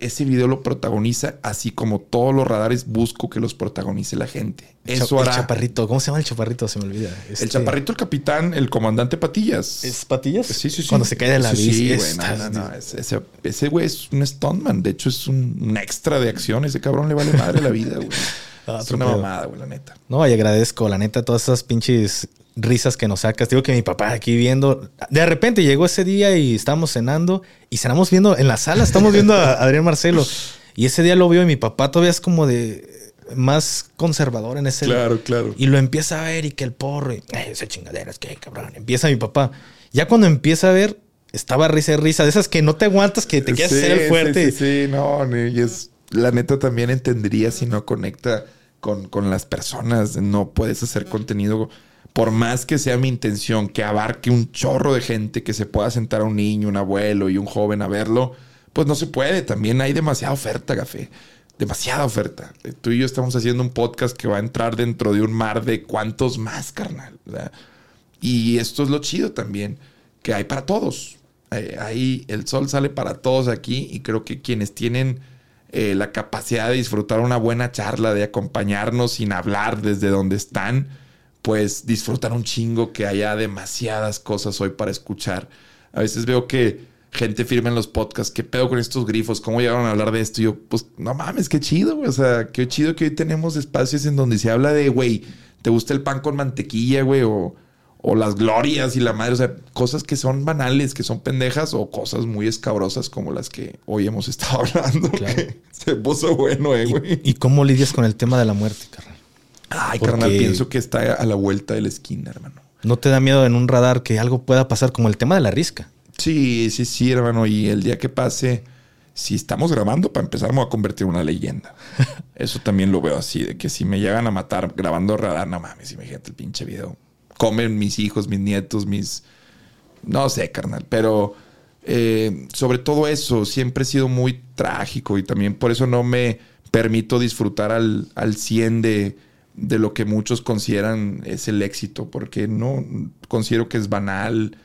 ese video lo protagoniza, así como todos los radares busco que los protagonice la gente. Eso el hará. chaparrito, ¿cómo se llama el chaparrito? Se me olvida. El Este- chaparrito, el capitán, el comandante Patillas. ¿Es patillas? Sí, sí, sí. Cuando se cae de la bici. Sí, güey. No, no, no. Ese- Ese güey es un stuntman. De hecho, es un, extra de acción. Ese cabrón le vale madre la vida, güey. Ah, es una mamada, güey, la neta. No, y agradezco, la neta, todas esas pinches risas que nos sacas. Digo que mi papá aquí viendo. De repente llegó ese día y estábamos cenando y cenamos viendo en la sala, estamos viendo a Adrián Marcelo. Y ese día lo vio y mi papá todavía es como de más conservador en ese. Claro, claro. Y lo empieza a ver y que el porro y "Eh, esa chingadera es que cabrón. Empieza mi papá. Ya cuando empieza a ver, estaba risa y risa. De esas que no te aguantas, que te quieres Sí, hacer el fuerte. Sí, sí, sí, no, no, y es, la neta también entendería si no conecta con, con las personas. No puedes hacer contenido, por más que sea mi intención, que abarque un chorro de gente, que se pueda sentar a un niño, un abuelo y un joven a verlo, pues no se puede. También hay demasiada oferta, café. Demasiada oferta. Eh, Tú y yo estamos haciendo un podcast que va a entrar dentro de un mar de cuantos más, carnal. Y esto es lo chido también, que hay para todos. Eh, ahí el sol sale para todos aquí y creo que quienes tienen eh, la capacidad de disfrutar una buena charla, de acompañarnos sin hablar desde donde están, pues disfrutan un chingo que haya demasiadas cosas hoy para escuchar. A veces veo que gente firma en los podcasts, ¿qué pedo con estos grifos? ¿Cómo llegaron a hablar de esto? Y yo, pues no mames, qué chido, güey. O sea, qué chido que hoy tenemos espacios en donde se habla de, güey, ¿te gusta el pan con mantequilla, güey? O, o las glorias y la madre, o sea, cosas que son banales, que son pendejas, o cosas muy escabrosas como las que hoy hemos estado hablando. Claro. que se puso bueno, eh, güey. ¿Y cómo lidias con el tema de la muerte, carnal? Ay, porque- carnal, pienso que está a la vuelta de la esquina, hermano. ¿No te da miedo en un radar que algo pueda pasar como el tema de la risca? Sí, sí, sí, hermano. Y el día que pase, si estamos grabando, para empezar, me voy a convertir en una leyenda. Eso también lo veo así, de que si me llegan a matar grabando radar, no mames, imagínate el pinche video. Comen mis hijos, mis nietos, mis... No sé, carnal, pero eh, sobre todo eso, siempre he sido muy trágico y también por eso no me permito disfrutar al, al 100 de, de lo que muchos consideran es el éxito, porque no considero que es banal,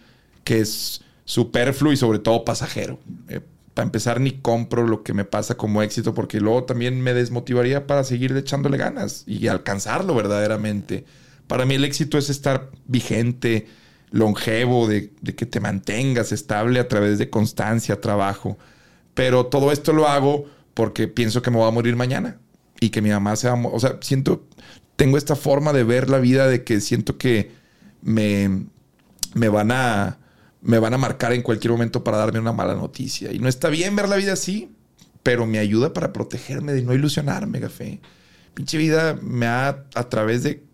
que es superfluo y sobre todo pasajero. Eh, para empezar, ni compro lo que me pasa como éxito, porque luego también me desmotivaría para seguir echándole ganas y alcanzarlo verdaderamente. Para mí el éxito es estar vigente, longevo, de, de que te mantengas estable a través de constancia, trabajo. Pero todo esto lo hago porque pienso que me voy a morir mañana y que mi mamá se va O sea, siento, tengo esta forma de ver la vida de que siento que me, me van a me van a marcar en cualquier momento para darme una mala noticia. Y no está bien ver la vida así, pero me ayuda para protegerme de no ilusionarme, café. Pinche vida me ha, a través de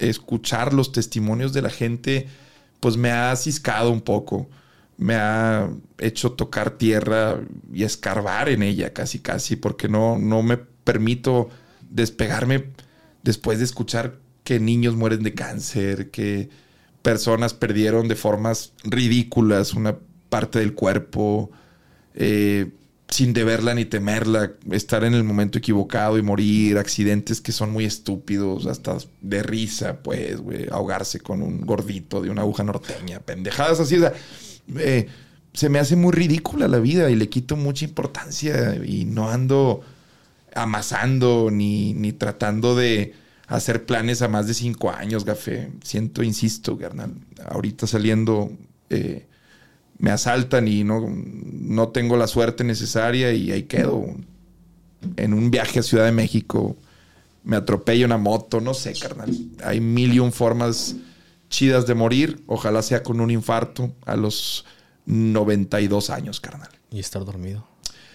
escuchar los testimonios de la gente, pues me ha ciscado un poco. Me ha hecho tocar tierra y escarbar en ella casi, casi, porque no, no me permito despegarme después de escuchar que niños mueren de cáncer, que personas perdieron de formas ridículas una parte del cuerpo, eh, sin deberla ni temerla, estar en el momento equivocado y morir, accidentes que son muy estúpidos, hasta de risa, pues, ahogarse con un gordito de una aguja norteña, pendejadas así, o sea, eh, se me hace muy ridícula la vida y le quito mucha importancia y no ando amasando ni, ni tratando de hacer planes a más de cinco años, Gafé. Siento, insisto, carnal, ahorita saliendo eh, me asaltan y no, no tengo la suerte necesaria y ahí quedo. En un viaje a Ciudad de México me atropella una moto, no sé, carnal. Hay mil y un formas chidas de morir. Ojalá sea con un infarto a los 92 años, carnal. Y estar dormido.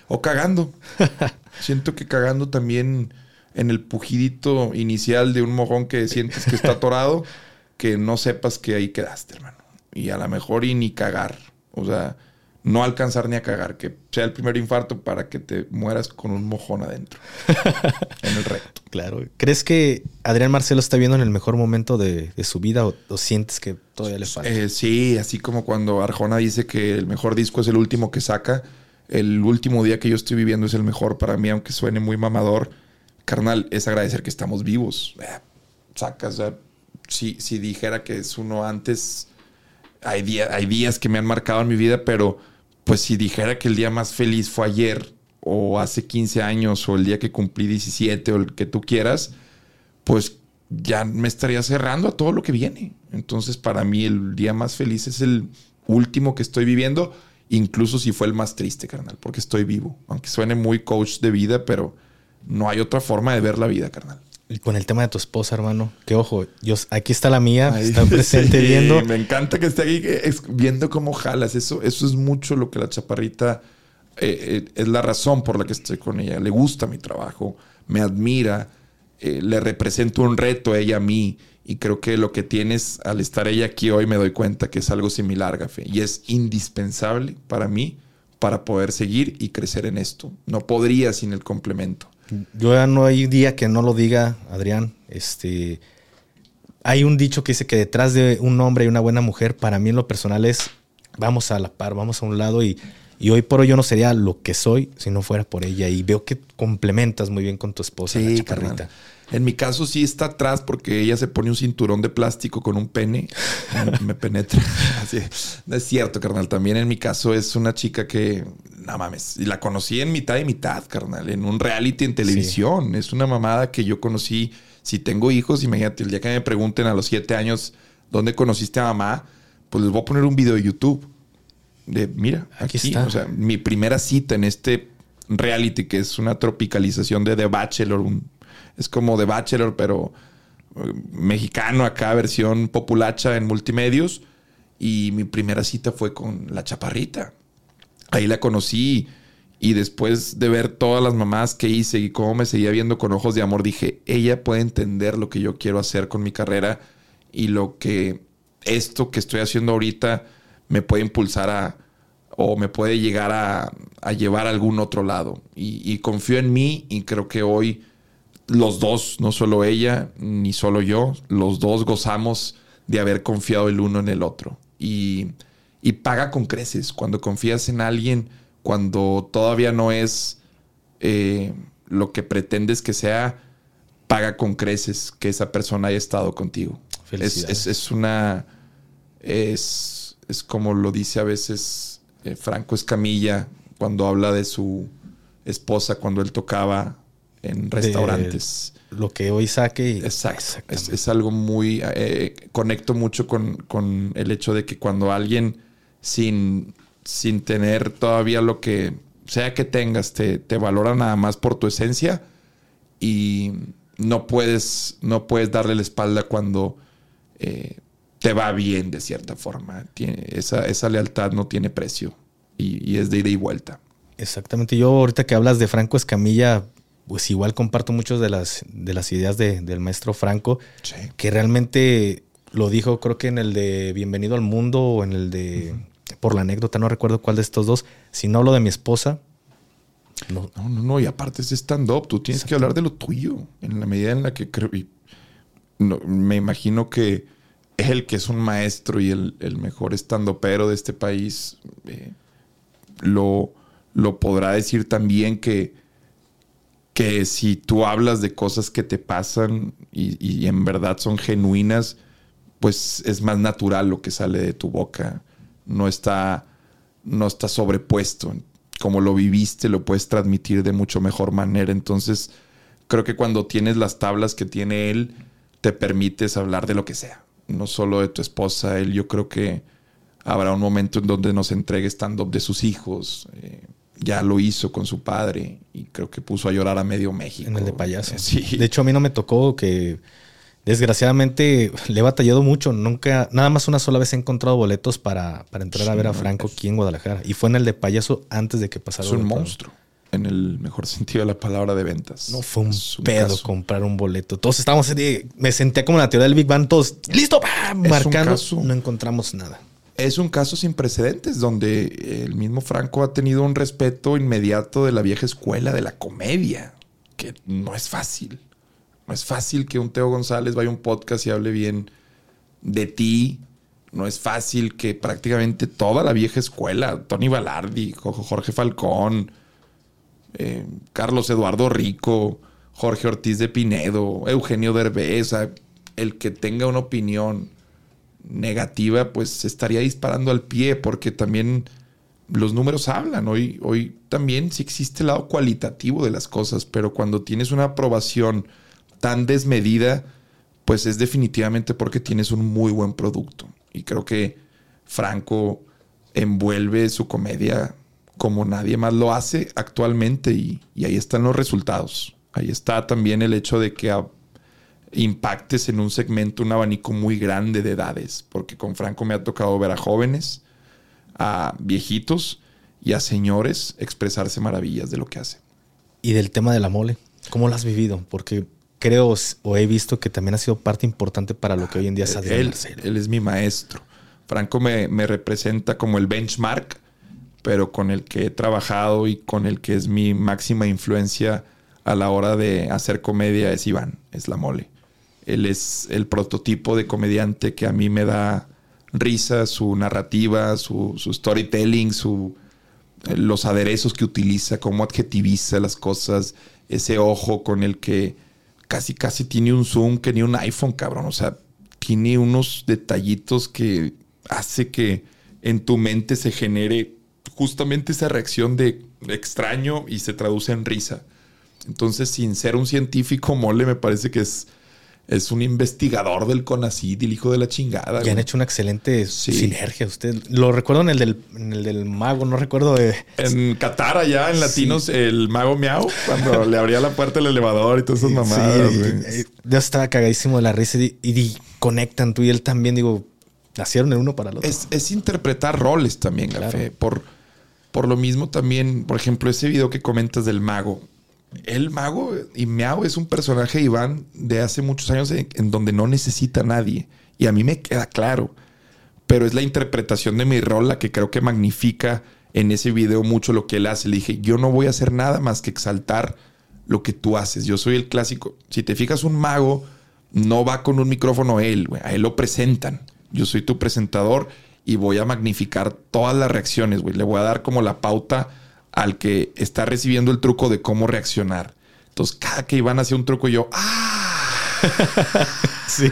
O cagando. Siento que cagando también en el pujidito inicial de un mojón que sientes que está atorado, que no sepas que ahí quedaste, hermano. Y a lo mejor y ni cagar. O sea, no alcanzar ni a cagar. Que sea el primer infarto para que te mueras con un mojón adentro. en el recto. Claro. ¿Crees que Adrián Marcelo está viendo en el mejor momento de, de su vida o, o sientes que todavía le falta? Eh, sí, así como cuando Arjona dice que el mejor disco es el último que saca, el último día que yo estoy viviendo es el mejor para mí, aunque suene muy mamador. Carnal, es agradecer que estamos vivos. Eh, sacas, si, si dijera que es uno antes, hay, día- hay días que me han marcado en mi vida, pero pues si dijera que el día más feliz fue ayer o hace 15 años o el día que cumplí 17 o el que tú quieras, pues ya me estaría cerrando a todo lo que viene. Entonces, para mí, el día más feliz es el último que estoy viviendo, incluso si fue el más triste, carnal, porque estoy vivo. Aunque suene muy coach de vida, pero no hay otra forma de ver la vida, carnal. Y con el tema de tu esposa, hermano, que ojo, yo, aquí está la mía, está presente viendo. Me encanta que esté ahí viendo cómo jalas. Eso, eso es mucho lo que la chaparrita eh, eh, es la razón por la que estoy con ella. Le gusta mi trabajo, me admira eh, le represento un reto a ella a mí. Y creo que lo que tienes al estar ella aquí hoy me doy cuenta que es algo similar, Gafe. Y es indispensable para mí para poder seguir y crecer en esto. No podría sin el complemento. Yo ya no hay día que no lo diga, Adrián. Este, hay un dicho que dice que detrás de un hombre y una buena mujer, para mí en lo personal es vamos a la par, vamos a un lado y y hoy por hoy yo no sería lo que soy si no fuera por ella. Y veo que complementas muy bien con tu esposa, sí, la En mi caso sí está atrás porque ella se pone un cinturón de plástico con un pene. me penetra. Así. No es cierto, carnal. También en mi caso es una chica que, no mames, y la conocí en mitad y mitad, carnal, en un reality en televisión. Es una mamada que yo conocí. Si tengo hijos, imagínate, el día que me pregunten a los siete años dónde conociste a mamá, pues les voy a poner un video de YouTube de, mira, aquí, está. O sea, mi primera cita en este reality, que es una tropicalización de The Bachelor. Es como The Bachelor, pero eh, mexicano acá, versión populacha en multimedios. Y mi primera cita fue con la chaparrita. Ahí la conocí. Y después de ver todas las mamás que hice y cómo me seguía viendo con ojos de amor, dije, ella puede entender lo que yo quiero hacer con mi carrera y lo que esto que estoy haciendo ahorita me puede impulsar a, o me puede llegar a, llevar a algún otro lado. Y, confío en mí y creo que hoy los dos, no solo ella ni solo yo, los dos gozamos de haber confiado el uno en el otro. Y, paga con creces cuando confías en alguien, cuando todavía no es eh, lo que pretendes que sea, paga con creces que esa persona haya estado contigo. Es, es, es una... Es, es como lo dice a veces eh, Franco Escamilla cuando habla de su esposa cuando él tocaba en restaurantes. lo que hoy saque. Exacto. Es, algo muy... Eh, conecto mucho con, el hecho de que cuando alguien sin, sin tener todavía lo que sea que tengas, te, te valora nada más por tu esencia y no puedes, no puedes darle la espalda cuando eh, te va bien de cierta forma. Tiene, esa, esa lealtad no tiene precio y, es de ida y vuelta. Exactamente. Yo ahorita que hablas de Franco Escamilla, pues igual comparto muchas de las, de las ideas del maestro Franco, que realmente lo dijo creo que en el de Bienvenido al Mundo o en el de, por la anécdota, no recuerdo cuál de estos dos, si no hablo de mi esposa. No, no, no, y aparte es stand-up, tú tienes que hablar de lo tuyo, en la medida en la que creo, y me imagino que él, que es un maestro y el, mejor estandopero de este país, eh, lo, lo podrá decir también que, que si tú hablas de cosas que te pasan y, en verdad son genuinas, pues es más natural lo que sale de tu boca. No está, no está sobrepuesto. Como lo viviste, lo puedes transmitir de mucho mejor manera. Entonces, creo que cuando tienes las tablas que tiene él, te permites hablar de lo que sea no solo de tu esposa, él yo creo que habrá un momento en donde nos entregue stand-up de sus hijos. Eh, ya lo hizo con su padre y creo que puso a llorar a medio México. En el de payaso. Sí. De hecho, a mí no me tocó que desgraciadamente le he batallado mucho. Nunca, nada más una sola vez he encontrado boletos para, para entrar a ver a Franco aquí en Guadalajara. Y fue en el de payaso antes de que pasara. Es un monstruo en el mejor sentido de la palabra de ventas. No fue un, pedo comprar un boleto. Todos estábamos, me senté como en la teoría del Big Bang, todos, listo, marcando. no encontramos nada. Es un caso sin precedentes donde el mismo Franco ha tenido un respeto inmediato de la vieja escuela de la comedia, que no es fácil. No es fácil que un Teo González vaya a un podcast y hable bien de ti. No es fácil que prácticamente toda la vieja escuela, Tony Balardi, Jorge Falcón, eh, Carlos Eduardo Rico, Jorge Ortiz de Pinedo, Eugenio Derbez, el que tenga una opinión negativa, pues estaría disparando al pie, porque también los números hablan. Hoy, hoy también sí existe el lado cualitativo de las cosas, pero cuando tienes una aprobación tan desmedida, pues es definitivamente porque tienes un muy buen producto. Y creo que Franco envuelve su comedia como nadie más lo hace actualmente y, ahí están los resultados. Ahí está también el hecho de que impactes en un segmento, un abanico muy grande de edades, porque con Franco me ha tocado ver a jóvenes, a viejitos y a señores expresarse maravillas de lo que hace. Y del tema de la mole, ¿cómo lo has vivido? Porque creo o he visto que también ha sido parte importante para lo que hoy en día es él, él es mi maestro. Franco me, me, representa como el benchmark, pero con el que he trabajado y con el que es mi máxima influencia a la hora de hacer comedia es Iván, es la mole. Él es el prototipo de comediante que a mí me da risa, su narrativa, su, storytelling, los aderezos que utiliza, cómo adjetiviza las cosas, ese ojo con el que casi casi tiene un zoom que ni un iPhone, cabrón. O sea, tiene unos detallitos que hace que en tu mente se genere justamente esa reacción de extraño y se traduce en risa. Entonces, sin ser un científico mole, me parece que es es un investigador del CONACYT, el hijo de la chingada. Y han hecho una excelente sinergia. Usted lo recuerdo en el del, el del mago, no recuerdo de. En Qatar, allá en Latinos, el mago Miau, cuando le abría la puerta del elevador y todas esas mamadas. Sí, yo estaba cagadísimo de la risa y, conectan tú y él también. Digo, nacieron el uno para el otro. Es, interpretar roles también, Café. Por, por lo mismo, también, por ejemplo, ese video que comentas del mago el mago y Miao es un personaje, Iván, de hace muchos años en, donde no necesita a nadie. Y a mí me queda claro. Pero es la interpretación de mi rol la que creo que magnifica en ese video mucho lo que él hace. Le dije, yo no voy a hacer nada más que exaltar lo que tú haces. Yo soy el clásico. Si te fijas, un mago no va con un micrófono él, A él lo presentan. Yo soy tu presentador y voy a magnificar todas las reacciones. Le voy a dar como la pauta al que está recibiendo el truco de cómo reaccionar. Entonces, cada que iban hacia un truco, yo, ¡ah! sí.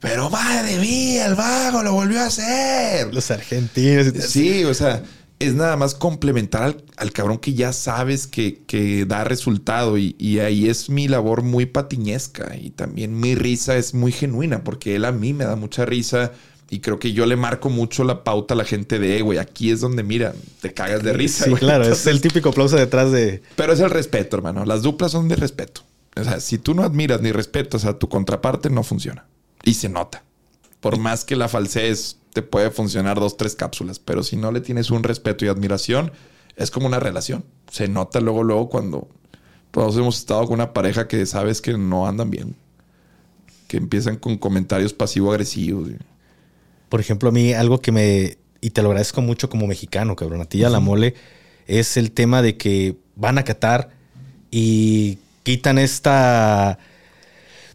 Pero madre mía, el vago lo volvió a hacer. Los argentinos. Sí, o sea, es nada más complementar al, cabrón que ya sabes que, da resultado. Y, y, ahí es mi labor muy patiñesca. Y también mi risa es muy genuina, porque él a mí me da mucha risa y creo que yo le marco mucho la pauta a la gente de, güey, aquí es donde, mira, te cagas de risa. Sí, claro, es el típico aplauso detrás de... Pero es el respeto, hermano. Las duplas son de respeto. O sea, si tú no admiras ni respetas a tu contraparte, no funciona. Y se nota. Por más que la falsees, te puede funcionar dos, tres cápsulas. Pero si no le tienes un respeto y admiración, es como una relación. Se nota luego, luego cuando todos hemos estado con una pareja que sabes que no andan bien. Que empiezan con comentarios pasivo-agresivos por ejemplo, a mí algo que me, y te lo agradezco mucho como mexicano, cabrón, a ti y a la mole, es el tema de que van a Qatar y quitan esta,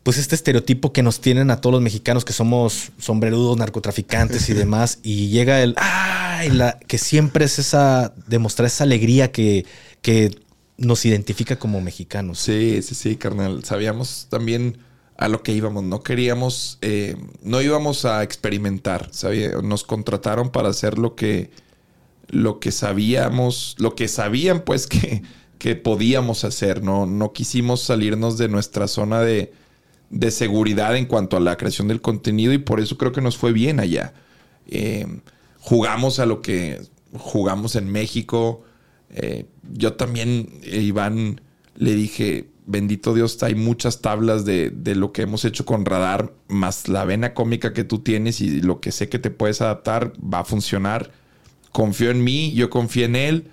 pues este estereotipo que nos tienen a todos los mexicanos que somos sombrerudos, narcotraficantes y demás, y llega el, ay, la, que siempre es esa, demostrar esa alegría que, que nos identifica como mexicanos. Sí, sí, sí, carnal. Sabíamos también a lo que íbamos. No queríamos, eh, no íbamos a experimentar. Nos contrataron para hacer lo que, lo que sabíamos, lo que sabían pues que, que podíamos hacer. No, no quisimos salirnos de nuestra zona de, de, seguridad en cuanto a la creación del contenido y por eso creo que nos fue bien allá. Eh, jugamos a lo que jugamos en México. Eh, yo también, Iván, le dije, bendito Dios, hay muchas tablas de, lo que hemos hecho con Radar, más la vena cómica que tú tienes y lo que sé que te puedes adaptar, va a funcionar. Confío en mí, yo confío en él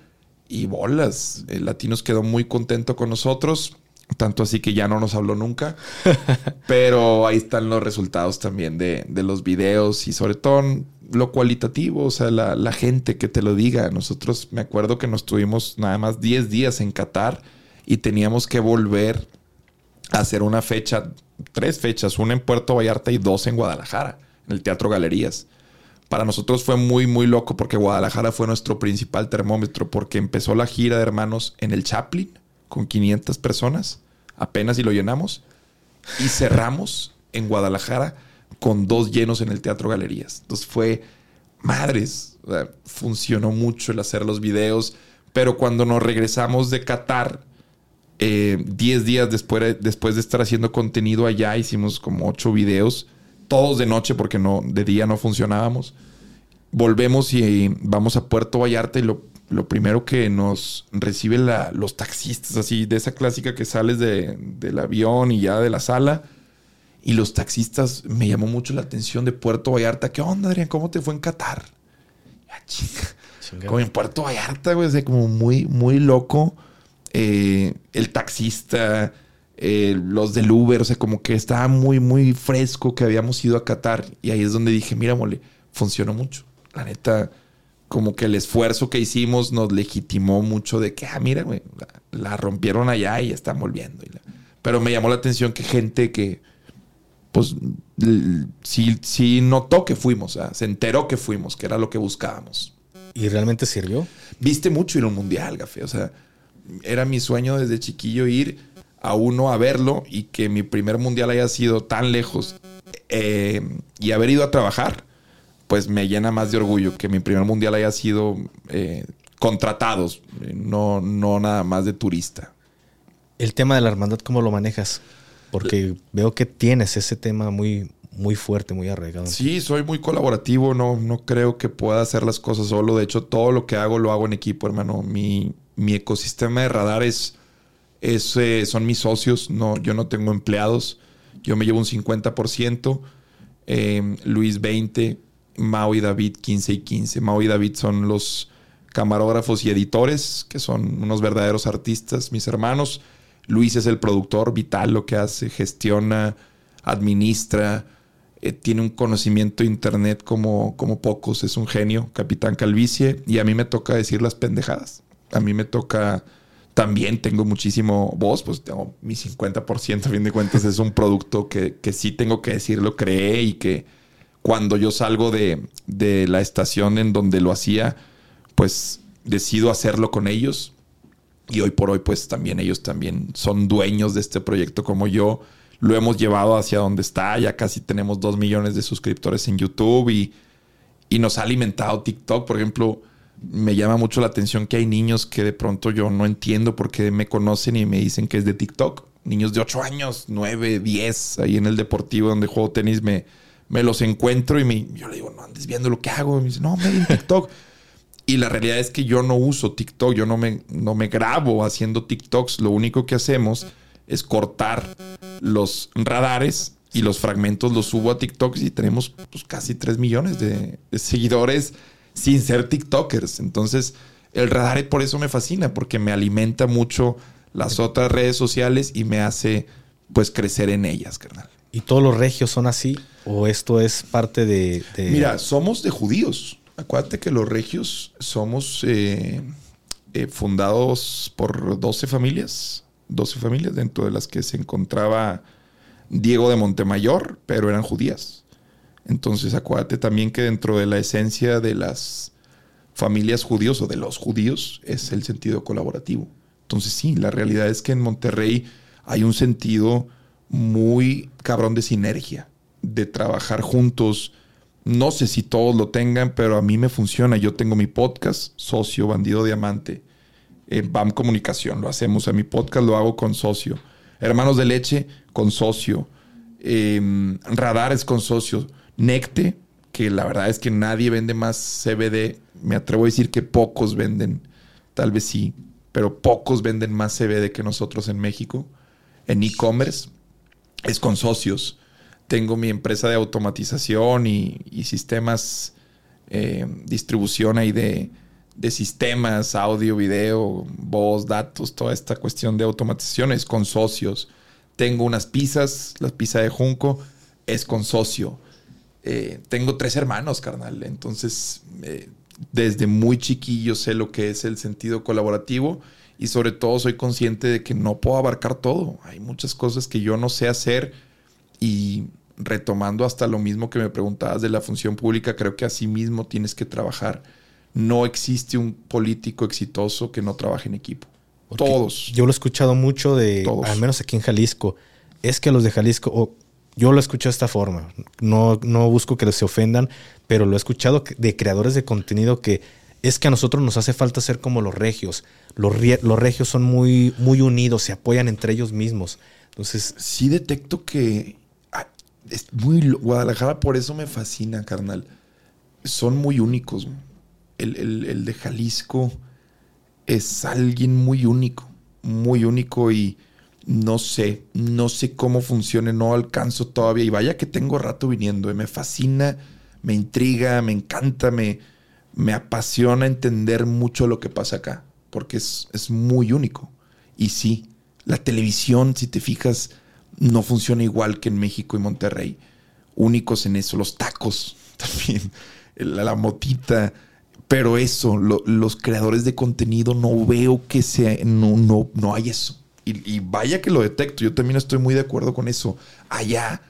y bolas. El Latinos quedó muy contento con nosotros, tanto así que ya no nos habló nunca. Pero ahí están los resultados también de, los videos y sobre todo lo cualitativo, o sea, la, la gente que te lo diga. Nosotros me acuerdo que nos tuvimos nada más 10 días en Qatar y teníamos que volver a hacer una fecha, tres fechas, una en Puerto Vallarta y dos en Guadalajara, en el Teatro Galerías. Para nosotros fue muy, muy loco porque Guadalajara fue nuestro principal termómetro porque empezó la gira de hermanos en el Chaplin con 500 personas, apenas y lo llenamos, y cerramos en Guadalajara con dos llenos en el Teatro Galerías. Entonces fue madres. funcionó mucho el hacer los videos. Pero cuando nos regresamos de Qatar, 10 eh, días después, después de estar haciendo contenido allá, hicimos como 8 videos, todos de noche porque no, de día no funcionábamos. Volvemos y vamos a Puerto Vallarta y lo, primero que nos reciben los taxistas, así de esa clásica que sales del avión y ya de la sala. Y los taxistas me llamó mucho la atención de Puerto Vallarta. ¿Qué onda, Adrián? ¿Cómo te fue en Qatar? Ya, chica. Como en Puerto Vallarta, güey. como muy, muy loco. Eh, el taxista, eh, los del Uber, o sea, como que estaba muy, muy fresco que habíamos ido a Qatar. Y ahí es donde dije, mira, mole, funcionó mucho. La neta, como que el esfuerzo que hicimos nos legitimó mucho de que, ah, mira, güey, la, rompieron allá y están volviendo. Pero me llamó la atención que gente que, pues, sí, sí notó que fuimos, se enteró que fuimos, que era lo que buscábamos. ¿Y realmente sirvió? Viste mucho ir a un mundial, Gafe. O sea, era mi sueño desde chiquillo ir a uno a verlo y que mi primer mundial haya sido tan lejos eh, y haber ido a trabajar, pues me llena más de orgullo que mi primer mundial haya sido eh, contratados, no, no nada más de turista. El tema de la hermandad, ¿cómo lo manejas? Porque veo que tienes ese tema muy, muy fuerte, muy arraigado. Sí, soy muy colaborativo, no, no creo que pueda hacer las cosas solo. De hecho, todo lo que hago lo hago en equipo, hermano. Mi, mi ecosistema de radares es, eh, son mis socios, no, yo no tengo empleados, yo me llevo un 50%, em, Luis 20, Mao y David 15 y 15. Mao y David son los camarógrafos y editores, que son unos verdaderos artistas, mis hermanos. Luis es el productor vital, lo que hace, gestiona, administra, eh, tiene un conocimiento de internet como, como pocos, es un genio, capitán calvicie, y a mí me toca decir las pendejadas a mí me toca también tengo muchísimo voz, pues tengo mi 50%, a fin de cuentas es un producto que, sí tengo que decir, lo creé y que cuando yo salgo de, de, la estación en donde lo hacía, pues decido hacerlo con ellos. Y hoy por hoy, pues también ellos también son dueños de este proyecto como yo. Lo hemos llevado hacia donde está, ya casi tenemos dos millones de suscriptores en YouTube y, y nos ha alimentado TikTok. Por ejemplo, me llama mucho la atención que hay niños que de pronto yo no entiendo por qué me conocen y me dicen que es de TikTok. Niños de 8 años, 9, 10, ahí en el deportivo donde juego tenis, me, me los encuentro y me, yo le digo, no andes viendo lo que hago. Y me dice, no, me en TikTok. y la realidad es que yo no uso TikTok, yo no me, no me grabo haciendo TikToks. Lo único que hacemos es cortar los radares y los fragmentos los subo a TikTok y tenemos pues, casi 3 millones de seguidores sin ser TikTokers. Entonces, el radar por eso me fascina, porque me alimenta mucho las otras redes sociales y me hace pues crecer en ellas, carnal. ¿Y todos los regios son así? ¿O esto es parte de...? Mira, somos de judíos. Acuérdate que los regios somos eh, eh, fundados por 12 familias. 12 familias dentro de las que se encontraba Diego de Montemayor, pero eran judías. Entonces acuérdate también que dentro de la esencia de las familias judíos o de los judíos es el sentido colaborativo. Entonces sí, la realidad es que en Monterrey hay un sentido muy cabrón de sinergia, de trabajar juntos. No sé si todos lo tengan, pero a mí me funciona. Yo tengo mi podcast, Socio Bandido Diamante, en BAM Comunicación, lo hacemos. A mi podcast lo hago con Socio. Hermanos de Leche, con Socio. Em, radares con Socio. Necte, que la verdad es que nadie vende más CBD. Me atrevo a decir que pocos venden, tal vez sí, pero pocos venden más CBD que nosotros en México. En e-commerce es con socios. Tengo mi empresa de automatización y, sistemas, eh, distribución ahí de, de sistemas, audio, video, voz, datos, toda esta cuestión de automatización es con socios. Tengo unas pizzas, la pizza de Junco es con socio. Eh, tengo tres hermanos, carnal. Entonces, eh, desde muy chiquillo sé lo que es el sentido colaborativo y sobre todo soy consciente de que no puedo abarcar todo. Hay muchas cosas que yo no sé hacer y retomando hasta lo mismo que me preguntabas de la función pública, creo que así mismo tienes que trabajar. No existe un político exitoso que no trabaje en equipo. Todos. Yo lo he escuchado mucho de, al menos aquí en Jalisco, es que los de Jalisco, Yo lo he escuchado de esta forma. No, no busco que se ofendan, pero lo he escuchado de creadores de contenido que es que a nosotros nos hace falta ser como los regios. Los, los regios son muy, muy unidos, se apoyan entre ellos mismos. Entonces. Sí, detecto que es muy. Guadalajara por eso me fascina, carnal. Son muy únicos. El, el de Jalisco es alguien muy único. Muy único y no sé, no sé cómo funcione, no alcanzo todavía. Y vaya que tengo rato viniendo, eh, me fascina, me intriga, me encanta, me, me apasiona entender mucho lo que pasa acá, porque es, es muy único. Y sí, la televisión, si te fijas, no funciona igual que en México y Monterrey. Únicos en eso, los tacos también, la, la motita. Pero eso, los creadores de contenido no veo que sea, no, no, no hay eso. Y, vaya que lo detecto. Yo también estoy muy de acuerdo con eso. Allá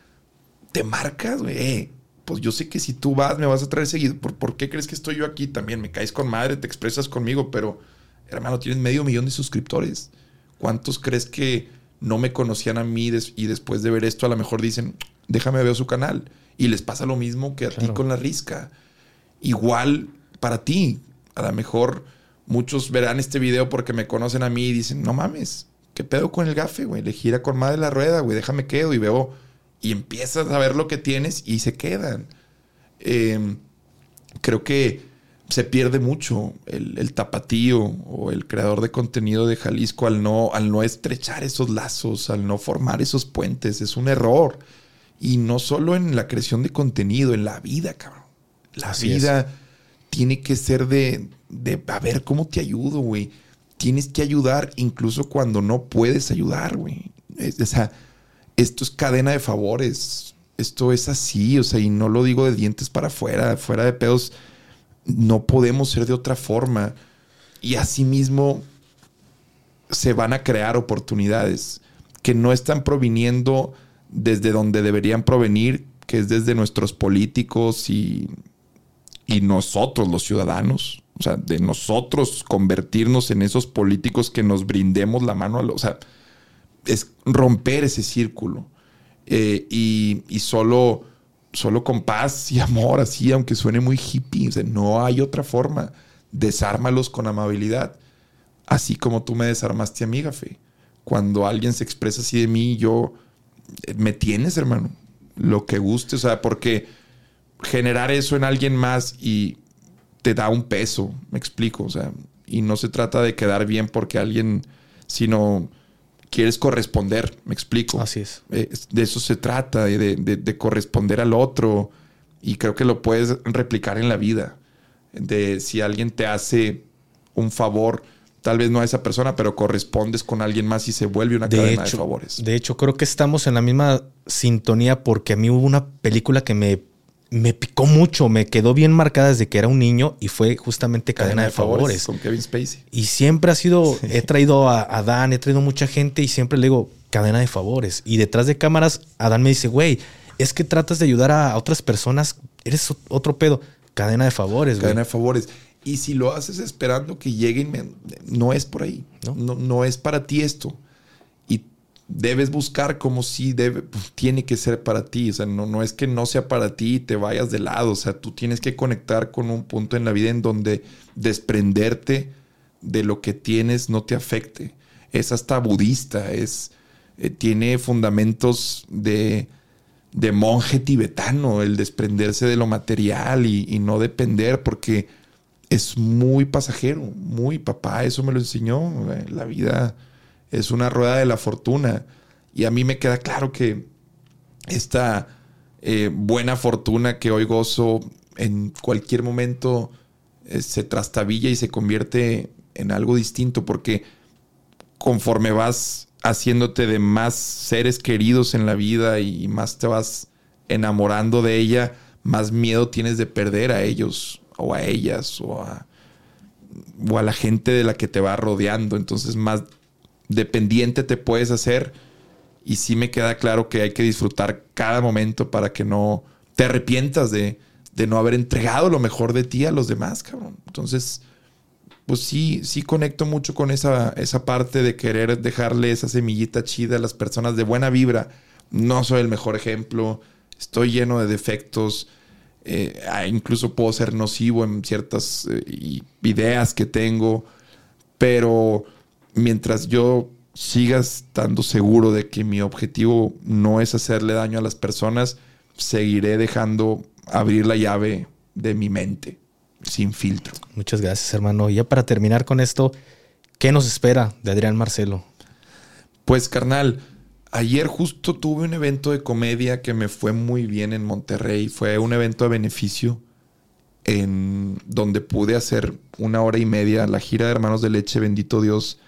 te marcas, güey. Eh, pues yo sé que si tú vas, me vas a traer seguido. ¿Por, ¿Por qué crees que estoy yo aquí también? Me caes con madre, te expresas conmigo, pero hermano, tienes medio millón de suscriptores. ¿Cuántos crees que no me conocían a mí y después de ver esto a lo mejor dicen, déjame ver su canal? Y les pasa lo mismo que a ti con la risca. Igual para ti. A lo mejor muchos verán este video porque me conocen a mí y dicen, no mames, ¿qué pedo con el gafe, güey? Le gira con madre la rueda, güey, déjame quedo y veo, y empiezas a ver lo que tienes y se quedan. Em, creo que se pierde mucho el, tapatío o el creador de contenido de Jalisco al no, al no estrechar esos lazos, al no formar esos puentes. Es un error. Y no solo en la creación de contenido, en la vida, cabrón. La vida tiene que ser de, de, a ver, ¿cómo te ayudo, güey? Tienes que ayudar incluso cuando no puedes ayudar, güey. O sea, esto es cadena de favores. Esto es así, o sea, y no lo digo de dientes para afuera, fuera de pedos. No podemos ser de otra forma. Y asimismo se van a crear oportunidades que no están proviniendo desde donde deberían provenir, que es desde nuestros políticos y, y nosotros, los ciudadanos. O sea, de nosotros convertirnos en esos políticos que nos brindemos la mano a los. O sea, es romper ese círculo. Eh, y, solo, solo con paz y amor, así, aunque suene muy hippie. O sea, no hay otra forma. Desármalos con amabilidad. Así como tú me desarmaste a mí. Cuando alguien se expresa así de mí, yo. Eh, me tienes, hermano. Lo que guste. O sea, porque generar eso en alguien más y te da un peso, me explico, o sea, y no se trata de quedar bien porque alguien, sino quieres corresponder, me explico. Así es. Eh, de eso se trata, de, corresponder al otro, y creo que lo puedes replicar en la vida, de si alguien te hace un favor, tal vez no a esa persona, pero correspondes con alguien más y se vuelve una cadena de favores. De hecho, creo que estamos en la misma sintonía porque a mí hubo una película que me me picó mucho, me quedó bien marcada desde que era un niño y fue justamente Cadena, de, favores, Con Kevin Spacey. Y siempre ha sido, he traído a, Dan, he traído mucha gente y siempre le digo, Cadena de Favores. Y detrás de cámaras, Adán me dice, güey, es que tratas de ayudar a otras personas, eres otro pedo. Cadena de favores, Cadena de favores. Y si lo haces esperando que lleguen, no es por ahí. No, no es para ti esto debes buscar como si debe, pues, tiene que ser para ti. O sea, no, no es que no sea para ti y te vayas de lado. O sea, tú tienes que conectar con un punto en la vida en donde desprenderte de lo que tienes no te afecte. Es hasta budista, es, eh, tiene fundamentos de, de, monje tibetano, el desprenderse de lo material y, y no depender, porque es muy pasajero, muy papá, eso me lo enseñó. La vida es una rueda de la fortuna. Y a mí me queda claro que esta eh, buena fortuna que hoy gozo en cualquier momento eh, se trastabilla y se convierte en algo distinto porque conforme vas haciéndote de más seres queridos en la vida y más te vas enamorando de ella, más miedo tienes de perder a ellos o a ellas o a, o a la gente de la que te va rodeando. Entonces más dependiente te puedes hacer. Y sí me queda claro que hay que disfrutar cada momento para que no te arrepientas de, no haber entregado lo mejor de ti a los demás, cabrón. Entonces, pues sí, sí conecto mucho con esa, esa parte de querer dejarle esa semillita chida a las personas de buena vibra, no soy el mejor ejemplo, estoy lleno de defectos, eh, incluso puedo ser nocivo en ciertas eh, ideas que tengo, pero mientras yo siga estando seguro de que mi objetivo no es hacerle daño a las personas, seguiré dejando abrir la llave de mi mente sin filtro. Muchas gracias, hermano. Y ya para terminar con esto, ¿qué nos espera de Adrián Marcelo? Pues, carnal, ayer justo tuve un evento de comedia que me fue muy bien en Monterrey. Fue un evento de beneficio en donde pude hacer una hora y media. La gira de Hermanos de Leche, bendito Dios,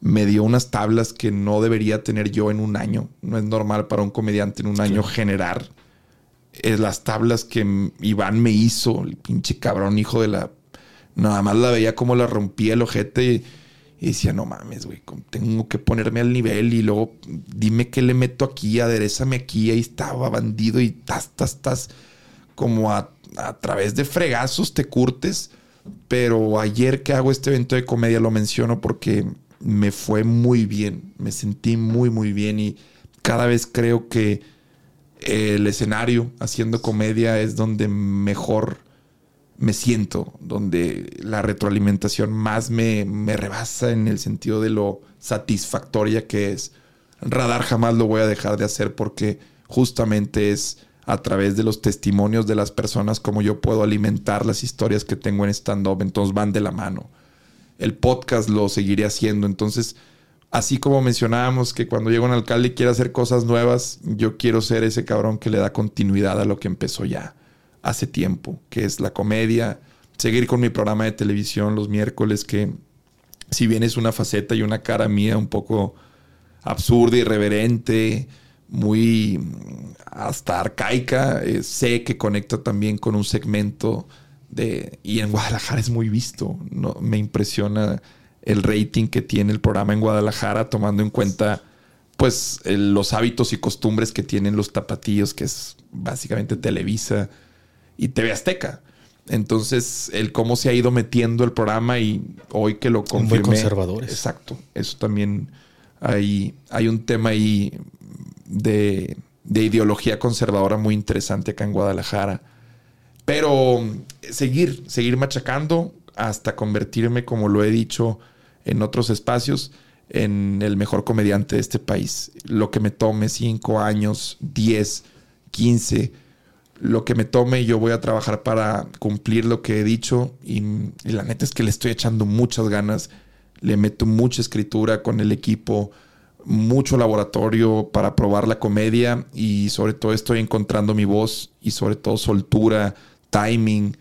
me dio unas tablas que no debería tener yo en un año. No es normal para un comediante en un año generar eh, las tablas que Iván me hizo, el pinche cabrón hijo de la... Nada más la veía como la rompía el ojete y, decía, no mames, güey, tengo que ponerme al nivel y luego dime qué le meto aquí, aderezame aquí, ahí estaba bandido y tas, tas, tas, como a, a través de fregazos te curtes. Pero ayer que hago este evento de comedia lo menciono porque me fue muy bien, me sentí muy, muy bien y cada vez creo que el escenario haciendo comedia es donde mejor me siento, donde la retroalimentación más me, me, rebasa en el sentido de lo satisfactoria que es. Radar jamás lo voy a dejar de hacer porque justamente es a través de los testimonios de las personas como yo puedo alimentar las historias que tengo en stand-up, entonces van de la mano. El podcast lo seguiré haciendo, entonces Así como mencionábamos que cuando llega un alcalde y quiere hacer cosas nuevas, yo quiero ser ese cabrón que le da continuidad a lo que empezó ya hace tiempo, que es la comedia, seguir con mi programa de televisión los miércoles, que si bien es una faceta y una cara mía un poco absurda, irreverente, muy hasta arcaica, eh, sé que conecta también con un segmento de... Y en Guadalajara es muy visto, ¿no? me impresiona el rating que tiene el programa en Guadalajara, tomando en cuenta pues los hábitos y costumbres que tienen los tapatíos, que es básicamente Televisa y TV Azteca. Entonces, el cómo se ha ido metiendo el programa y hoy que lo confirmé. Muy conservadores. Exacto. Eso también hay, hay un tema ahí de, de ideología conservadora muy interesante acá en Guadalajara. Pero seguir, seguir machacando hasta convertirme, como lo he dicho, en otros espacios en el mejor comediante de este país. Lo que me tome 5 años, 10, 15, lo que me tome, yo voy a trabajar para cumplir lo que he dicho y, la neta es que le estoy echando muchas ganas, le meto mucha escritura con el equipo, mucho laboratorio para probar la comedia y sobre todo estoy encontrando mi voz y sobre todo soltura, timing,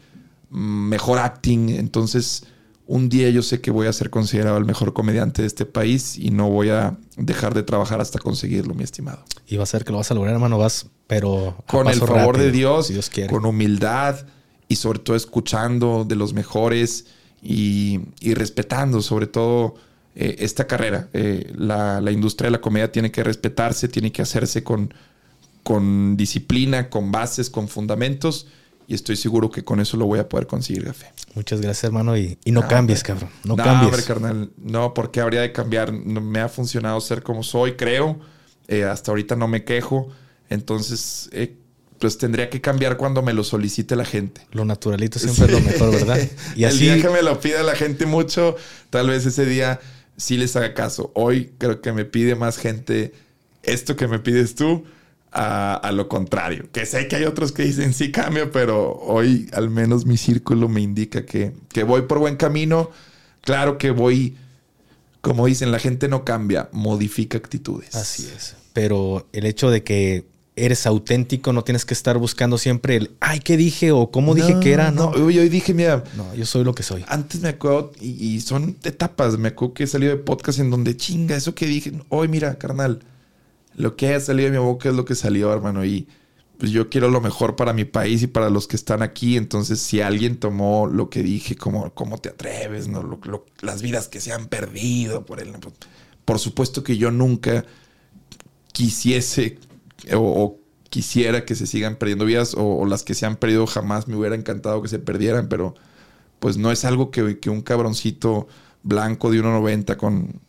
mejor acting, entonces un día yo sé que voy a ser considerado el mejor comediante de este país y no voy a dejar de trabajar hasta conseguirlo, mi estimado. Y va a ser que lo vas a lograr, hermano, vas, pero con el favor de Dios, con humildad y sobre todo escuchando de los mejores y, respetando sobre todo eh, esta carrera. Eh, la, industria de la comedia tiene que respetarse, tiene que hacerse con, con disciplina, con bases, con fundamentos y estoy seguro que con eso lo voy a poder conseguir, Café. Muchas gracias, hermano. Y, no cambies, cabrón. No, no cambies. Hombre, carnal. No, porque habría de cambiar? me ha funcionado ser como soy, creo. Eh, hasta ahorita no me quejo. Entonces, eh, pues tendría que cambiar cuando me lo solicite la gente. Lo naturalito siempre es lo mejor, ¿verdad? Y así... Día que me lo pida la gente mucho, tal vez ese día sí les haga caso. Hoy creo que me pide más gente esto que me pides tú a, lo contrario. Que sé que hay otros que dicen sí cambio, pero hoy al menos mi círculo me indica que, que voy por buen camino. Claro que voy, como dicen, la gente no cambia, modifica actitudes. Así es. Pero el hecho de que eres auténtico, no tienes que estar buscando siempre el, ay, ¿qué dije? o cómo dije que era. No, no yo dije, mira. No, yo soy lo que soy. Antes me acuerdo, y, y, son etapas, me acuerdo que he salido de podcast en donde chinga, eso que dije, hoy mira, carnal, lo que haya salido de mi boca es lo que salió, hermano. Y pues yo quiero lo mejor para mi país y para los que están aquí. Entonces, si alguien tomó lo que dije, como cómo te atreves, ¿no? las vidas que se han perdido por él. Pues, por supuesto que yo nunca quisiese o, quisiera que se sigan perdiendo vidas o, las que se han perdido jamás me hubiera encantado que se perdieran, pero pues no es algo que, que un cabroncito blanco de 1,90 con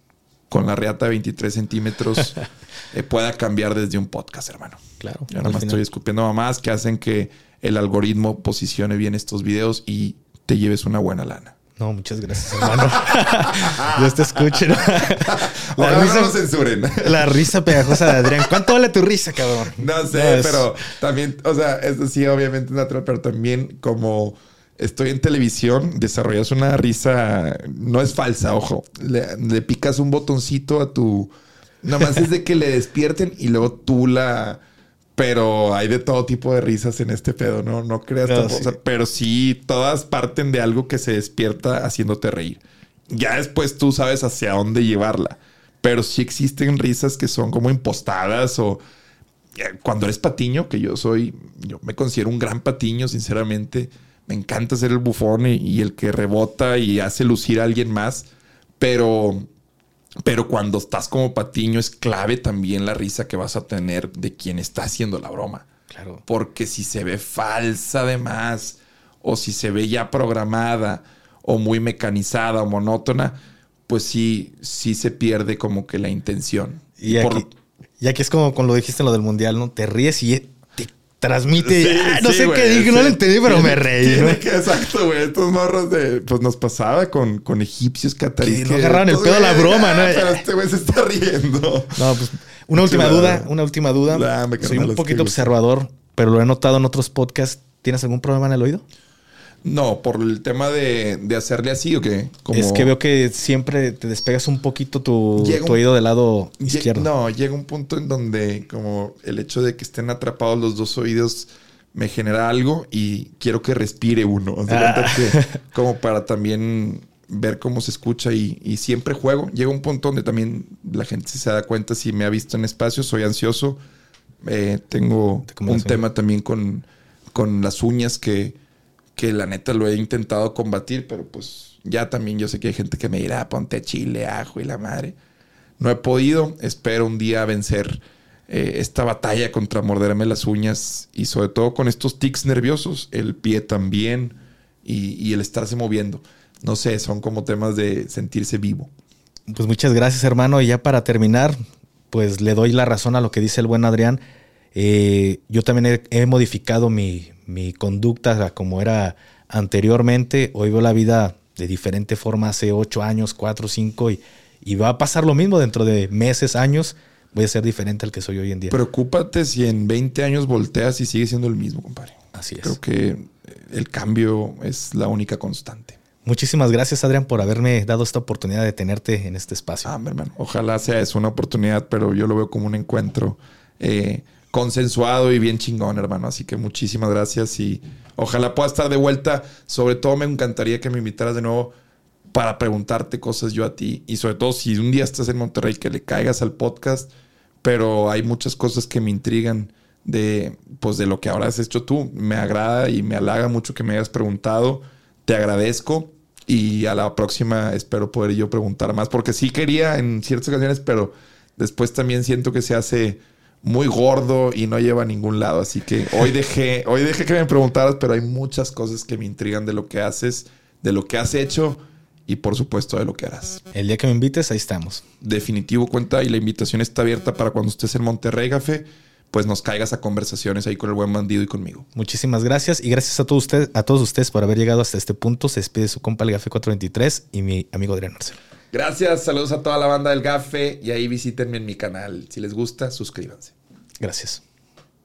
con la reata de 23 centímetros eh, pueda cambiar desde un podcast, hermano. Claro. Yo nada más estoy escupiendo mamás que hacen que el algoritmo posicione bien estos videos y te lleves una buena lana. No, muchas gracias, hermano. Dios te escuche. La risa, no censuren. La risa pegajosa de Adrián. ¿Cuánto vale tu risa, cabrón? No sé, pero también, o sea, eso sí, obviamente natural, pero también como estoy en televisión, desarrollas una risa, no es falsa, ojo. Le, le picas un botoncito a tu. Nada más es de que le despierten y luego tú la pero hay de todo tipo de risas en este pedo, ¿no? No creas no, pero sí, todas parten de algo que se despierta haciéndote reír. Ya después tú sabes hacia dónde llevarla. Pero sí existen risas que son como impostadas o eh, cuando eres patiño, que yo soy, yo me considero un gran patiño, sinceramente. Me encanta ser el bufón y, y el que rebota y hace lucir a alguien más. Pero pero cuando estás como patiño es clave también la risa que vas a tener de quien está haciendo la broma. Claro. Porque si se ve falsa además, o si se ve ya programada, o muy mecanizada o monótona, pues sí, sí se pierde como que la intención. Y, aquí, y aquí es como con lo dijiste en lo del mundial, ¿no? Te ríes y transmite. Ah, no sé qué dije, no lo entendí, pero me reí. exacto, güey. Estos morros de. Pues nos pasaba con, con egipcios cataríes. No agarraron el pedo a la broma, ¿no? Pero este güey se está riendo. No, pues una última duda, una última duda. Soy un poquito observador, pero lo he notado en otros podcasts. ¿Tienes algún problema en el oído? No, por el tema de, de hacerle así o qué. Es que veo que siempre te despegas un poquito tu, oído del lado izquierdo. No, llega un punto en donde como el hecho de que estén atrapados los dos oídos me genera algo y quiero que respire uno. Ah. como para también ver cómo se escucha y, siempre juego. Llega un punto donde también la gente se da cuenta si me ha visto en espacio, soy ansioso. Eh, tengo un tema también con, con las uñas que que la neta lo he intentado combatir, pero pues ya también yo sé que hay gente que me dirá, ponte chile, ajo y la madre. No he podido, espero un día vencer eh, esta batalla contra morderme las uñas y sobre todo con estos tics nerviosos, el pie también y, el estarse moviendo. No sé, son como temas de sentirse vivo. Pues muchas gracias hermano y ya para terminar, pues le doy la razón a lo que dice el buen Adrián. Eh, yo también he, modificado mi, mi, conducta como era anteriormente. Hoy veo la vida de diferente forma hace ocho años, cuatro, cinco, y, y va a pasar lo mismo dentro de meses, años. Voy a ser diferente al que soy hoy en día. Preocúpate si en 20 años volteas y sigue siendo el mismo, compadre. Así es. Creo que el cambio es la única constante. Muchísimas gracias, Adrián, por haberme dado esta oportunidad de tenerte en este espacio. Ah, hermano. Ojalá sea eso una oportunidad, pero yo lo veo como un encuentro. Eh, consensuado y bien chingón, hermano. Así que muchísimas gracias y ojalá pueda estar de vuelta. Sobre todo me encantaría que me invitaras de nuevo para preguntarte cosas yo a ti y sobre todo si un día estás en Monterrey que le caigas al podcast, pero hay muchas cosas que me intrigan de pues de lo que ahora has hecho tú. Me agrada y me halaga mucho que me hayas preguntado. Te agradezco y a la próxima espero poder yo preguntar más porque sí quería en ciertas ocasiones, pero después también siento que se hace muy gordo y no lleva a ningún lado. Así que hoy dejé, hoy dejé que me preguntaras, pero hay muchas cosas que me intrigan de lo que haces, de lo que has hecho y por supuesto de lo que harás. El día que me invites, ahí estamos. Definitivo cuenta y la invitación está abierta para cuando estés en Monterrey, Café, pues nos caigas a conversaciones ahí con el buen bandido y conmigo. Muchísimas gracias y gracias a todos ustedes, a todos ustedes por haber llegado hasta este punto. Se despide su compa el Gafe 423 y mi amigo Adrián Marcelo. Gracias, saludos a toda la banda del Gafe y ahí visítenme en mi canal. Si les gusta, suscríbanse. Gracias.